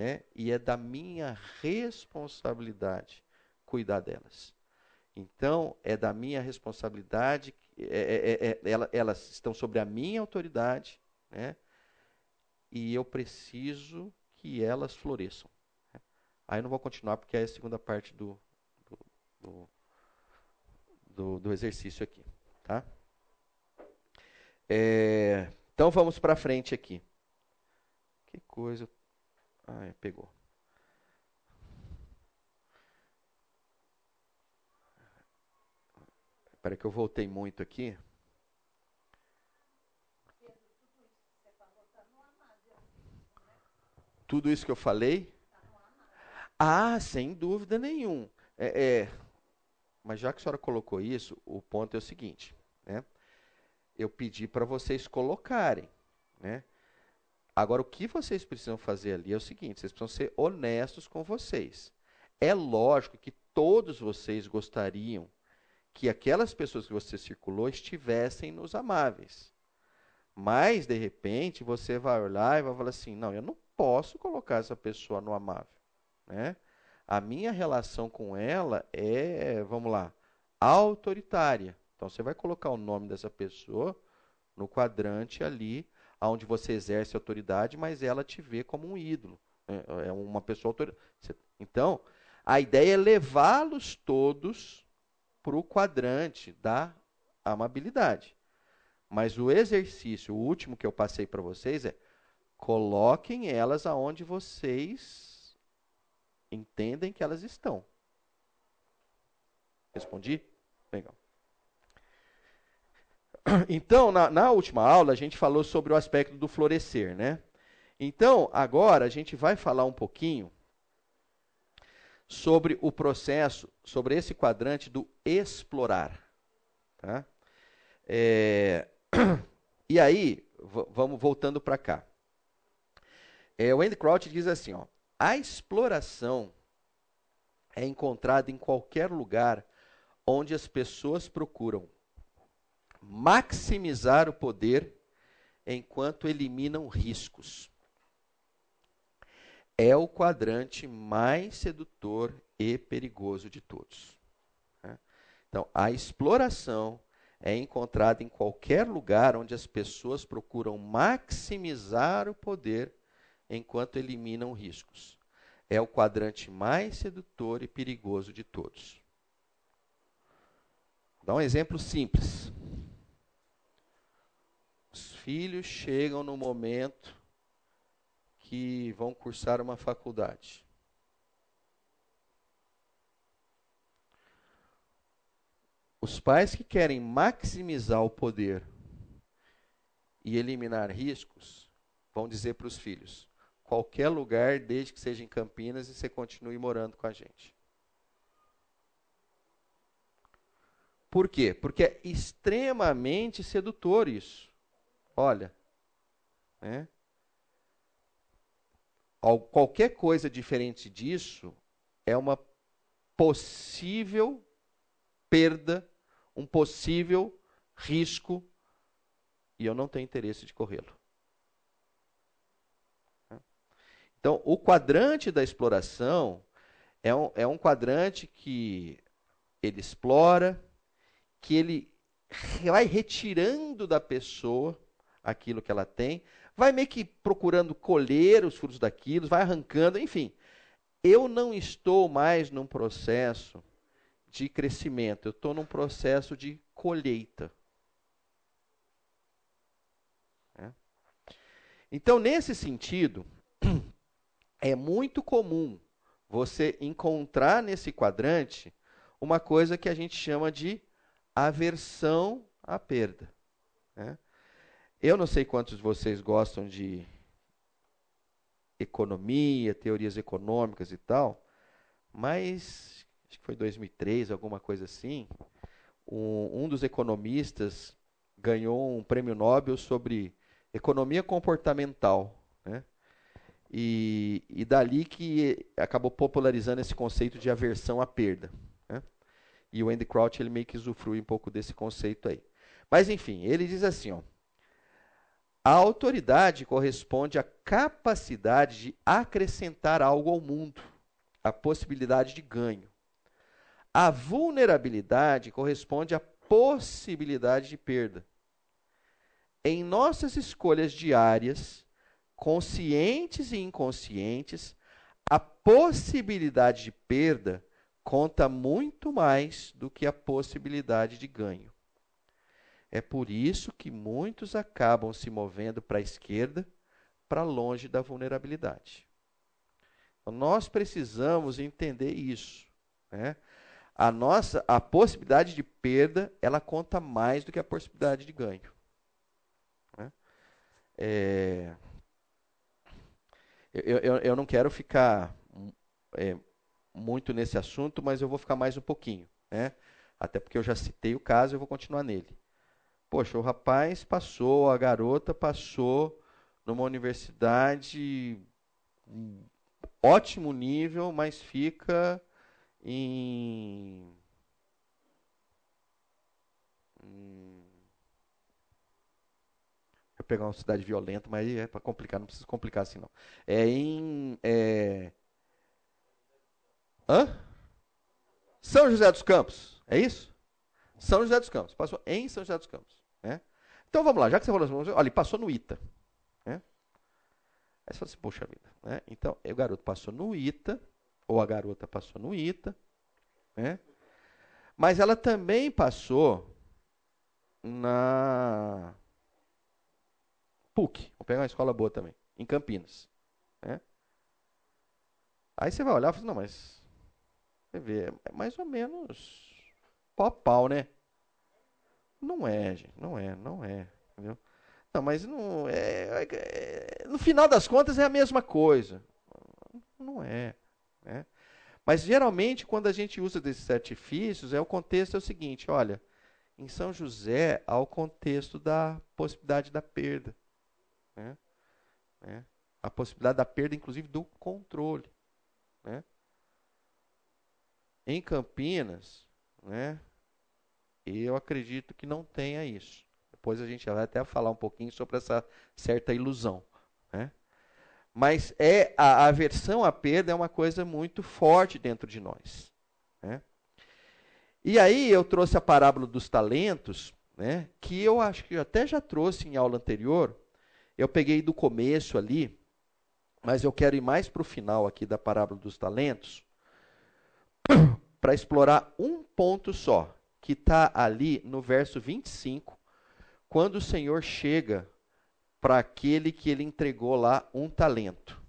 né? E é da minha responsabilidade cuidar delas. Então, é da minha responsabilidade, é, é, é, é elas estão sobre a minha autoridade, né? e eu preciso que elas floresçam. Né? Aí eu não vou continuar porque é a segunda parte do, do, do, do exercício aqui. Tá? É, então vamos para frente aqui. Que coisa. Ah, pegou. Espera que eu voltei muito aqui. Tudo isso que eu falei? Ah, sem dúvida nenhum. É, é, mas já que a senhora colocou isso, o ponto é o seguinte, né? Eu pedi para vocês colocarem, né? Agora, o que vocês precisam fazer ali é o seguinte: vocês precisam ser honestos com vocês. É lógico que todos vocês gostariam que aquelas pessoas que você circulou estivessem nos amáveis. Mas, de repente, você vai olhar e vai falar assim: não, eu não posso colocar essa pessoa no amável. Né? A minha relação com ela é, vamos lá, autoritária. Então, você vai colocar o nome dessa pessoa no quadrante ali, onde você exerce autoridade, mas ela te vê como um ídolo. Né? É uma pessoa autoritária. Então, a ideia é levá-los todos para o quadrante da amabilidade. Mas o exercício, o último que eu passei para vocês é coloquem elas aonde vocês entendem que elas estão. Respondi? Legal. Então, na, na, última aula, a gente falou sobre o aspecto do florescer, né? Então, agora a gente vai falar um pouquinho sobre o processo, sobre esse quadrante do explorar. Tá? É, e aí, vamos voltando para cá. É, o Andy Crouch diz assim: ó, a exploração é encontrada em qualquer lugar onde as pessoas procuram maximizar o poder enquanto eliminam riscos é o quadrante mais sedutor e perigoso de todos. Né? Então, a exploração é encontrada em qualquer lugar onde as pessoas procuram maximizar o poder enquanto eliminam riscos. É o quadrante mais sedutor e perigoso de todos. Dar um exemplo simples. Os filhos chegam no momento que vão cursar uma faculdade. Os pais que querem maximizar o poder e eliminar riscos vão dizer para os filhos: qualquer lugar, desde que seja em Campinas, e você continue morando com a gente. Por quê? Porque é extremamente sedutor isso. Olha, né? qualquer coisa diferente disso é uma possível perda, um possível risco, e eu não tenho interesse de corrê-lo. Então, o quadrante da exploração é um, é um quadrante que ele explora, que ele vai retirando da pessoa aquilo que ela tem, vai meio que procurando colher os frutos daquilo, vai arrancando, enfim. Eu não estou mais num processo de crescimento, eu estou num processo de colheita. É. Então, nesse sentido, é muito comum você encontrar nesse quadrante uma coisa que a gente chama de aversão à perda. Né? Eu não sei quantos de vocês gostam de economia, teorias econômicas e tal, mas acho que foi 2003, alguma coisa assim, um, um dos economistas ganhou um prêmio Nobel sobre economia comportamental. Né? E, e dali que acabou popularizando esse conceito de aversão à perda. Né? E o Andy Crouch ele meio que usufrui um pouco desse conceito aí. Mas enfim, ele diz assim, ó, a autoridade corresponde à capacidade de acrescentar algo ao mundo, a possibilidade de ganho. A vulnerabilidade corresponde à possibilidade de perda. Em nossas escolhas diárias, conscientes e inconscientes, a possibilidade de perda conta muito mais do que a possibilidade de ganho. É por isso que muitos acabam se movendo para a esquerda, para longe da vulnerabilidade. Então, nós precisamos entender isso. Né? A nossa, a possibilidade de perda, ela conta mais do que a possibilidade de ganho. Né? É, eu, eu, eu, não quero ficar é, muito nesse assunto, mas eu vou ficar mais um pouquinho. Né? Até porque eu já citei o caso e eu vou continuar nele. Poxa, o rapaz passou, a garota passou numa universidade ótimo nível, mas fica em Vou pegar uma cidade violenta, mas é para complicar, não precisa complicar assim não. É em é... Hã? São José dos Campos, é isso? São José dos Campos. Passou em São José dos Campos. Então vamos lá, já que você falou assim, olha, ele passou no ITA. Né? Aí você fala assim, poxa vida. Né? Então, o garoto passou no ITA, ou a garota passou no ITA, né? mas ela também passou na PUC. Vou pegar uma escola boa também, em Campinas. Né? Aí você vai olhar e fala, não, mas você vê, é mais ou menos pau a pau, né? Não é, gente, não é, não é, entendeu? Não, mas não é, é, no final das contas é a mesma coisa. Não é, né? Mas geralmente quando a gente usa desses artifícios, é o contexto é o seguinte, olha, em São José há o contexto da possibilidade da perda, né? né? A possibilidade da perda, inclusive, do controle, né? Em Campinas, né? Eu acredito que não tenha isso. Depois a gente vai até falar um pouquinho sobre essa certa ilusão. Né? Mas é a aversão à perda é uma coisa muito forte dentro de nós. Né? E aí eu trouxe a parábola dos talentos, né, que eu acho que eu até já trouxe em aula anterior. Eu peguei do começo ali, mas eu quero ir mais para o final aqui da parábola dos talentos, para explorar um ponto só, que está ali no verso 25, quando o Senhor chega para aquele que ele entregou lá um talento.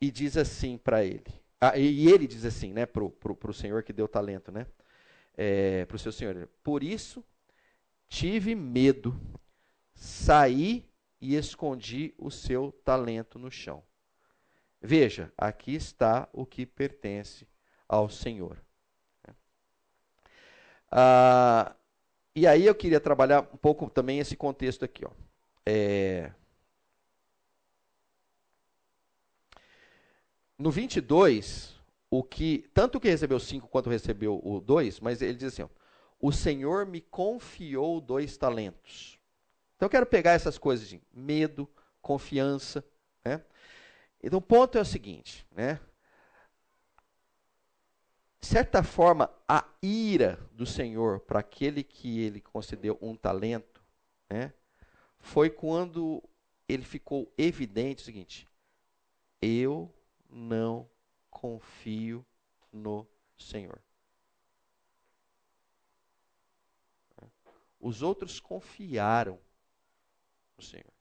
E diz assim para ele. Ah, e ele diz assim, né, para o Senhor que deu talento, né? É, para o seu Senhor. Por isso tive medo, saí e escondi o seu talento no chão. Veja, aqui está o que pertence ao Senhor. Ah, e aí eu queria trabalhar um pouco também esse contexto aqui. Ó. É... No 22, o que, tanto que recebeu 5 quanto recebeu o 2, mas ele diz assim: ó, o Senhor me confiou dois talentos. Então eu quero pegar essas coisas de medo, confiança. Né? Então o ponto é o seguinte: né? Certa forma, a ira do Senhor para aquele que ele concedeu um talento, né, foi quando ele ficou evidente o seguinte: eu não confio no Senhor. Os outros confiaram no Senhor.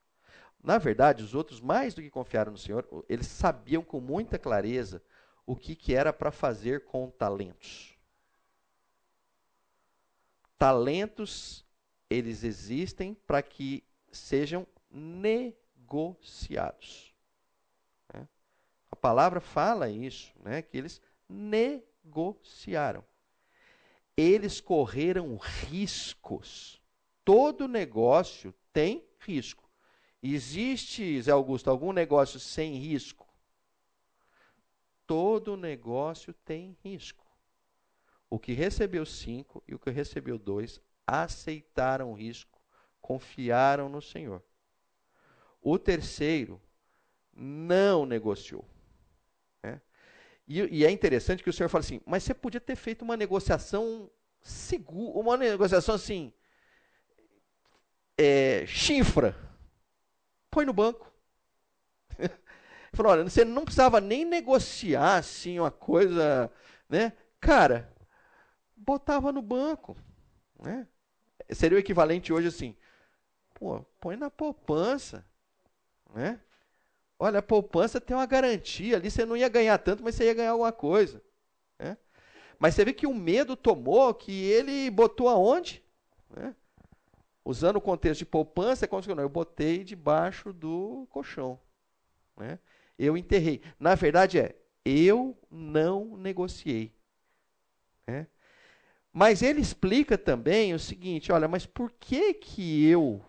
Na verdade, os outros, mais do que confiaram no Senhor, eles sabiam com muita clareza o que, que era para fazer com talentos. Talentos, eles existem para que sejam negociados. Né? A palavra fala isso, né? que eles negociaram. Eles correram riscos. Todo negócio tem risco. Existe, Zé Augusto, algum negócio sem risco? Todo negócio tem risco. O que recebeu cinco e o que recebeu dois aceitaram o risco, confiaram no Senhor. O terceiro não negociou. Né? E, e, é interessante que o Senhor fala assim: mas você podia ter feito uma negociação segura, uma negociação assim, é, chifra. Põe no banco. Falou: olha, você não precisava nem negociar assim uma coisa, né? Cara, botava no banco, né? Seria o equivalente hoje assim, pô, põe na poupança, né? Olha, a poupança tem uma garantia ali, você não ia ganhar tanto, mas você ia ganhar alguma coisa. Né? Mas você vê que o medo tomou que ele botou aonde? Né? Usando o contexto de poupança, é como se eu botei debaixo do colchão. Né? Eu enterrei. Na verdade é, eu não negociei. Né? Mas ele explica também o seguinte: olha, mas por que, que eu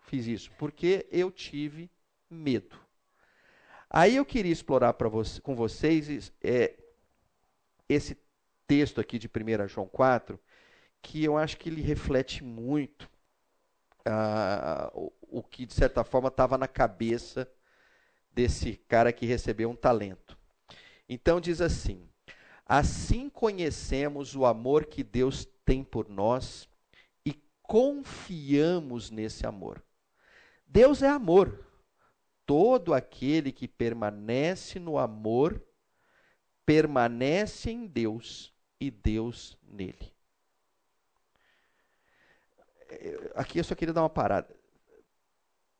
fiz isso? Porque eu tive medo. Aí eu queria explorar você, com vocês é, esse texto aqui de 1 João 4, que eu acho que ele reflete muito ah, o, o que, de certa forma, estava na cabeça desse cara que recebeu um talento. Então diz assim: Assim conhecemos o amor que Deus tem por nós e confiamos nesse amor. Deus é amor. Todo aquele que permanece no amor permanece em Deus e Deus nele. É, aqui eu só queria dar uma parada.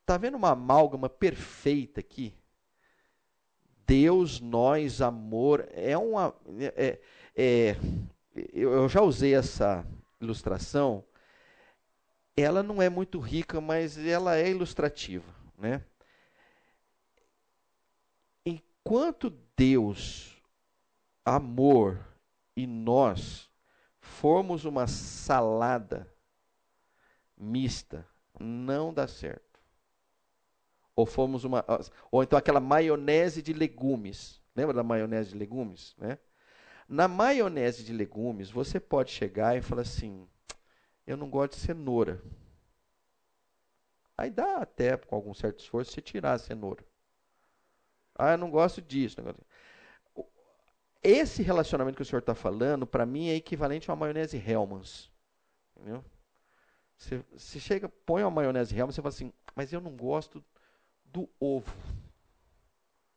Tá vendo uma amálgama perfeita aqui? Deus, nós, amor. É uma. É, é, eu já usei essa ilustração. Ela não é muito rica, mas ela é ilustrativa, né? enquanto Deus, amor e nós formos uma salada mista, não dá certo. Ou fomos uma ou então aquela maionese de legumes. Lembra da maionese de legumes, né? Na maionese de legumes, você pode chegar e falar assim: "Eu não gosto de cenoura". Aí dá até com algum certo esforço você tirar a cenoura. Ah, eu não gosto disso. Esse relacionamento que o senhor está falando, para mim, é equivalente a uma maionese Hellmann's. Entendeu? Você, você chega, põe uma maionese Hellmann's, você fala assim, mas eu não gosto do ovo.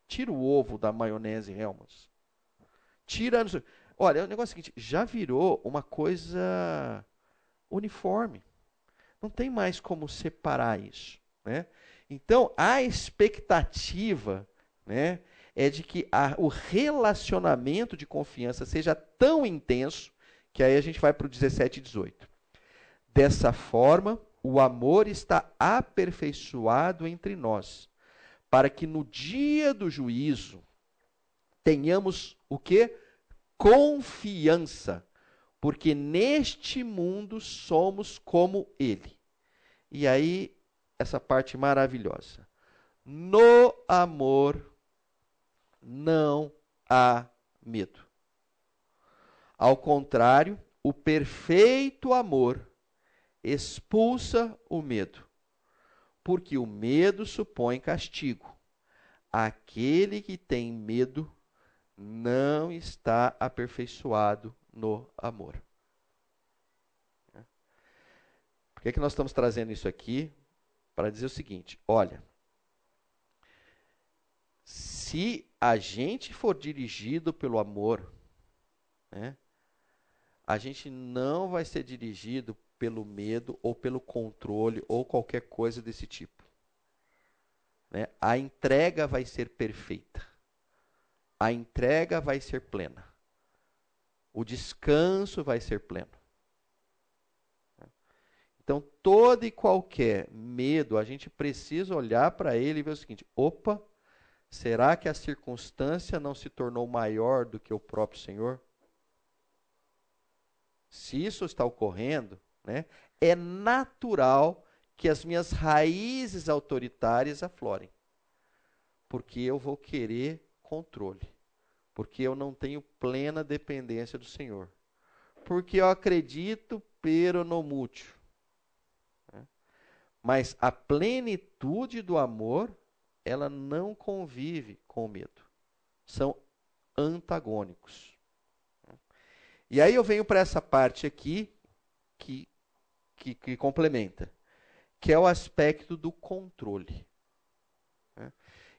Tira o ovo da maionese Hellmann's. Tira. Olha, o negócio é o seguinte: já virou uma coisa uniforme. Não tem mais como separar isso. Né? Então, a expectativa né, é de que a, o relacionamento de confiança seja tão intenso que aí a gente vai para o 17 e 18. Dessa forma, o amor está aperfeiçoado entre nós, para que no dia do juízo tenhamos o que? Confiança, porque neste mundo somos como ele. E aí, essa parte maravilhosa. No amor não há medo. Ao contrário, o perfeito amor expulsa o medo, porque o medo supõe castigo. Aquele que tem medo não está aperfeiçoado no amor. Por que, é que nós estamos trazendo isso aqui? Para dizer o seguinte: olha, se a gente for dirigido pelo amor, né, a gente não vai ser dirigido pelo medo ou pelo controle ou qualquer coisa desse tipo. Né? A entrega vai ser perfeita. A entrega vai ser plena. O descanso vai ser pleno. Então, todo e qualquer medo, a gente precisa olhar para ele e ver o seguinte: opa, Será que a circunstância não se tornou maior do que o próprio Senhor? se isso está ocorrendo, né, é natural que as minhas raízes autoritárias aflorem. Porque eu vou querer controle. Porque eu não tenho plena dependência do Senhor. Porque eu acredito, pero no mútil. Né? Mas a plenitude do amor, ela não convive com o medo. São antagônicos. E aí eu venho para essa parte aqui que, que, que, complementa, que é o aspecto do controle. Né?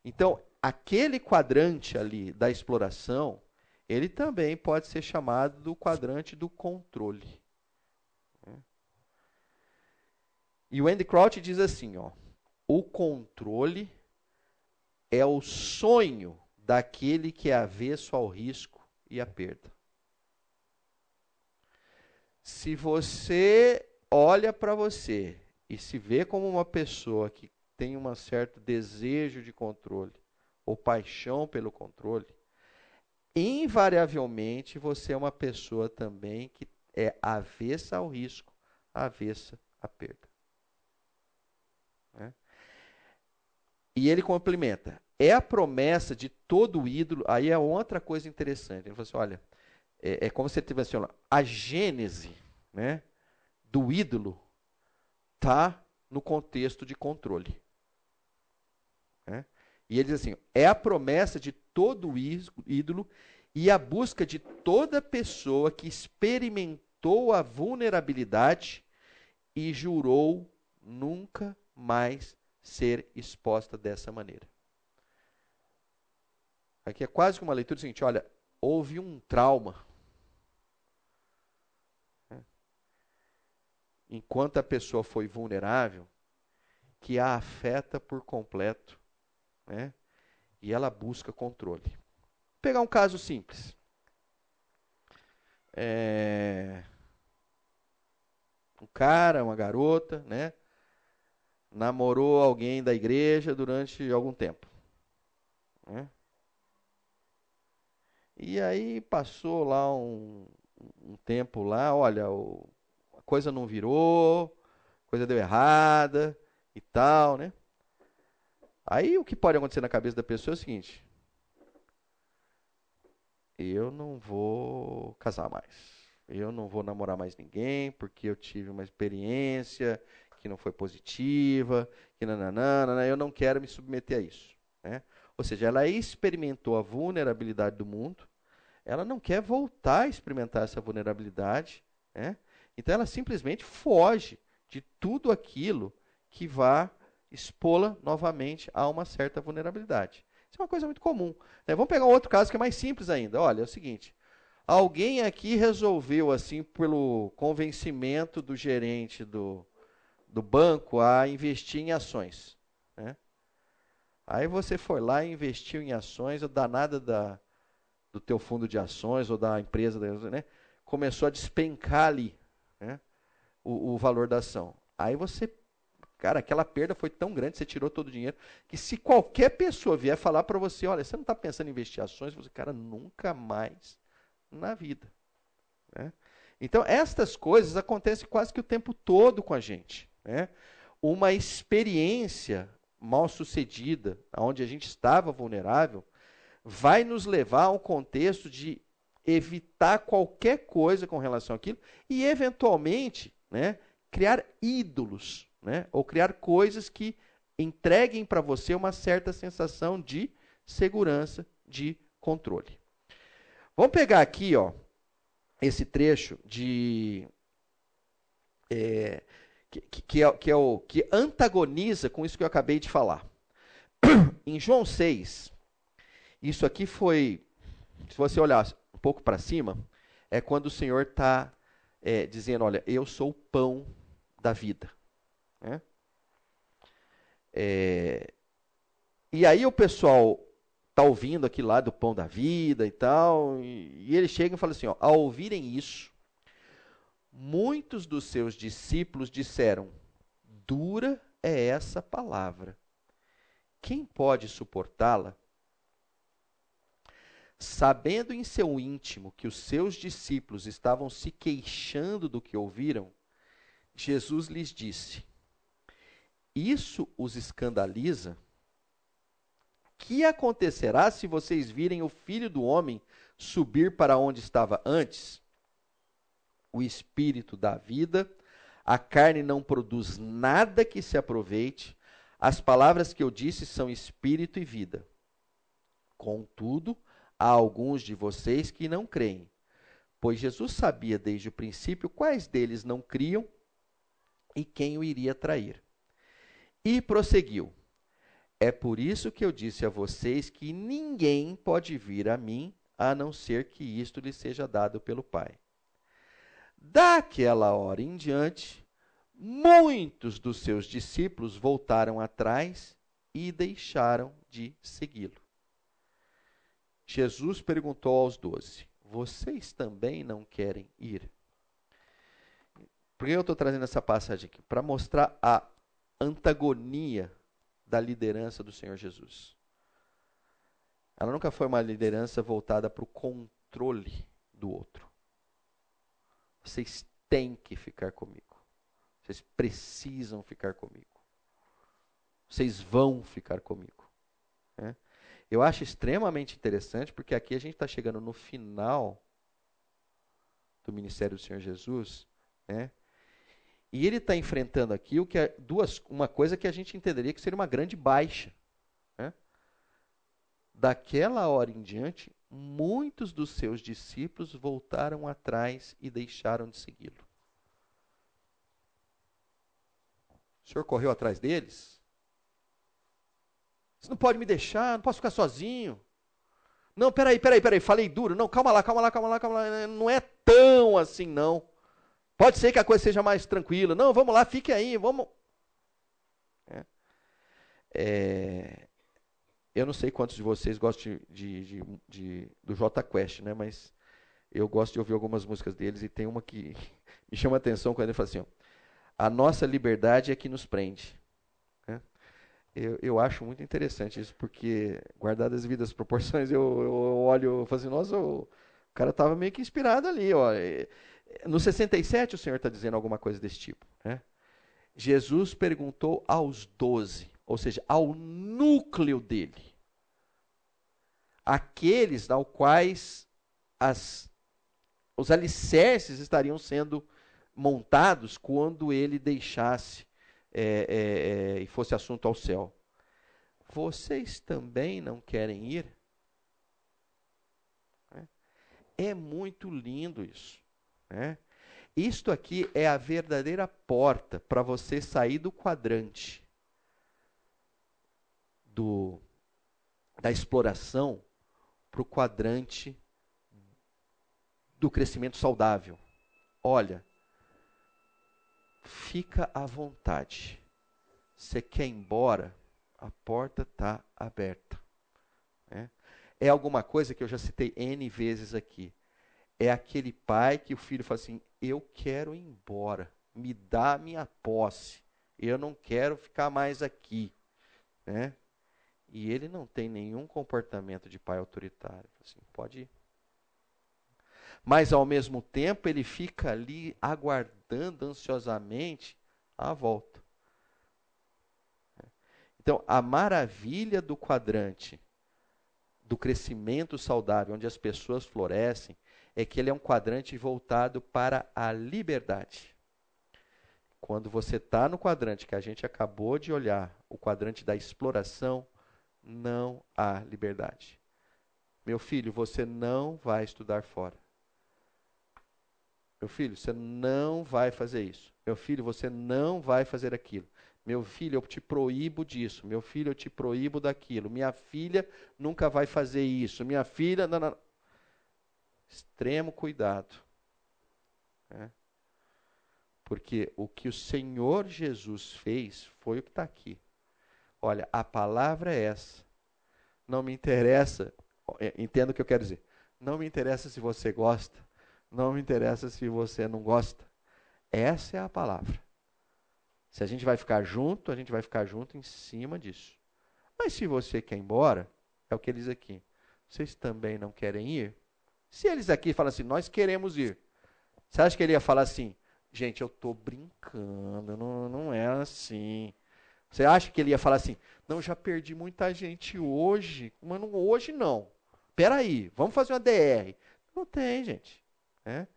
Então, aquele quadrante ali da exploração, ele também pode ser chamado do quadrante do controle. Né? E o Andy Crouch diz assim, ó, o controle é o sonho daquele que é avesso ao risco e à perda. Se você olha para você e se vê como uma pessoa que tem um certo desejo de controle ou paixão pelo controle, invariavelmente você é uma pessoa também que é avessa ao risco, avessa à perda. Né? E ele complementa: é a promessa de todo ídolo. Aí é outra coisa interessante. Ele falou assim: olha, é, é como se tivesse assim, a gênese né, do ídolo está no contexto de controle. Né? E ele diz assim: é a promessa de todo ídolo e a busca de toda pessoa que experimentou a vulnerabilidade e jurou nunca mais ser exposta dessa maneira. Aqui é quase que uma leitura seguinte: olha, houve um trauma enquanto a pessoa foi vulnerável, que a afeta por completo, né? E ela busca controle. Vou pegar um caso simples. É... Um cara, uma garota, né? Namorou alguém da igreja durante algum tempo. Né? E aí passou lá um, um tempo lá, olha, o coisa não virou, coisa deu errada e tal, né? Aí o que pode acontecer na cabeça da pessoa é o seguinte: eu não vou casar mais. Eu não vou namorar mais ninguém porque eu tive uma experiência que não foi positiva, que nananana, eu não quero me submeter a isso. Né? Ou seja, ela experimentou a vulnerabilidade do mundo, ela não quer voltar a experimentar essa vulnerabilidade, né? Então ela simplesmente foge de tudo aquilo que vá expô-la novamente a uma certa vulnerabilidade. Isso é uma coisa muito comum. Né? Vamos pegar um outro caso que é mais simples ainda. Olha, é o seguinte: alguém aqui resolveu, assim, pelo convencimento do gerente do, do banco, a investir em ações. Né? Aí você foi lá e investiu em ações, a danada da, do teu fundo de ações ou da empresa, né? começou a despencar ali o, o valor da ação. Aí você Cara, aquela perda foi tão grande, você tirou todo o dinheiro, que se qualquer pessoa vier falar para você, olha, você não está pensando em investir ações, você, cara, nunca mais na vida. Né? Então, estas coisas acontecem quase que o tempo todo com a gente. Né? Uma experiência mal sucedida, onde a gente estava vulnerável, vai nos levar a um contexto de evitar qualquer coisa com relação àquilo e, eventualmente, né, criar ídolos, né, ou criar coisas que entreguem para você uma certa sensação de segurança, de controle. Vamos pegar aqui, ó, esse trecho de é, que, que, é, que, é o que antagoniza com isso que eu acabei de falar. em João 6, isso aqui foi, se você olhar pouco para cima, é quando o Senhor está é, dizendo: Olha, eu sou o pão da vida. Né? É, e aí o pessoal está ouvindo aqui lá do pão da vida e tal, e, e ele chega e fala assim: ó, ao ouvirem isso, muitos dos seus discípulos disseram: Dura é essa palavra. Quem pode suportá-la? Sabendo em seu íntimo que os seus discípulos estavam se queixando do que ouviram, Jesus lhes disse: Isso os escandaliza? Que acontecerá se vocês virem o filho do homem subir para onde estava antes? O espírito da vida, a carne não produz nada que se aproveite. As palavras que eu disse são espírito e vida. Contudo, há alguns de vocês que não creem, pois Jesus sabia desde o princípio quais deles não criam e quem o iria trair. E prosseguiu: É por isso que eu disse a vocês que ninguém pode vir a mim a não ser que isto lhe seja dado pelo Pai. Daquela hora em diante, muitos dos seus discípulos voltaram atrás e deixaram de segui-lo. Jesus perguntou aos doze: Vocês também não querem ir? Por que eu estou trazendo essa passagem aqui? Para mostrar a antagonia da liderança do Senhor Jesus. Ela nunca foi uma liderança voltada para o controle do outro. Vocês têm que ficar comigo. Vocês precisam ficar comigo. Vocês vão ficar comigo. É? Eu acho extremamente interessante, porque aqui a gente está chegando no final do ministério do Senhor Jesus, né? E ele está enfrentando aqui o que é duas, uma coisa que a gente entenderia que seria uma grande baixa. Né? Daquela hora em diante, muitos dos seus discípulos voltaram atrás e deixaram de segui-lo. O senhor correu atrás deles? Você não pode me deixar, não posso ficar sozinho. Não, peraí, peraí, peraí, falei duro. Não, calma lá, calma lá, calma lá, calma lá. Não é tão assim, não. Pode ser que a coisa seja mais tranquila. Não, vamos lá, fique aí, vamos. É. É, eu não sei quantos de vocês gostam de, de, de, do J Quest, né? Mas eu gosto de ouvir algumas músicas deles e tem uma que me chama a atenção quando ele fala assim: ó, a nossa liberdade é que nos prende. Eu, eu, acho muito interessante isso, porque, guardadas as devidas proporções, eu, eu olho e falo assim: nossa, o cara estava meio que inspirado ali. Ó. No 67, o Senhor está dizendo alguma coisa desse tipo. Né? Jesus perguntou aos doze, ou seja, ao núcleo dele, aqueles ao quais as, os alicerces estariam sendo montados quando ele deixasse é, é, é, e fosse assunto ao céu. Vocês também não querem ir? É muito lindo isso. Né? Isto aqui é a verdadeira porta para você sair do quadrante do, da exploração para o quadrante do crescimento saudável. Olha, fica à vontade. Você quer ir embora? A porta está aberta. É? é alguma coisa que eu já citei N vezes aqui é aquele pai que o filho fala assim: Eu quero ir embora, me dá minha posse, eu não quero ficar mais aqui. Né? E ele não tem nenhum comportamento de pai autoritário. Assim, pode ir. Mas ao mesmo tempo ele fica ali aguardando ansiosamente a volta. Então, a maravilha do quadrante do crescimento saudável, onde as pessoas florescem, é que ele é um quadrante voltado para a liberdade. Quando você está no quadrante que a gente acabou de olhar, o quadrante da exploração, não há liberdade. Meu filho, você não vai estudar fora. Meu filho, você não vai fazer isso. Meu filho, você não vai fazer aquilo. Meu filho, eu te proíbo disso. Meu filho, eu te proíbo daquilo. Minha filha nunca vai fazer isso. Minha filha. Não, não. Extremo cuidado. É. Porque o que o Senhor Jesus fez foi o que está aqui. Olha, a palavra é essa. Não me interessa, é, entenda o que eu quero dizer. Não me interessa se você gosta, não me interessa se você não gosta. Essa é a palavra. Se a gente vai ficar junto, a gente vai ficar junto em cima disso. Mas se você quer ir embora, é o que ele diz aqui. vocês também não querem ir? Se eles aqui falam assim, nós queremos ir, você acha que ele ia falar assim, gente, eu estou brincando, não, não é assim. Você acha que ele ia falar assim, não, já perdi muita gente hoje, mas não, hoje não. Peraí, vamos fazer uma DR. Não tem, gente. Né?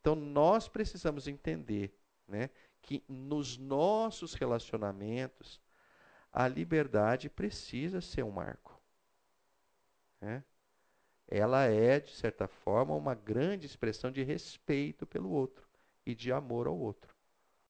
Então nós precisamos entender né, que nos nossos relacionamentos a liberdade precisa ser um marco. Né? Ela é, de certa forma, uma grande expressão de respeito pelo outro e de amor ao outro.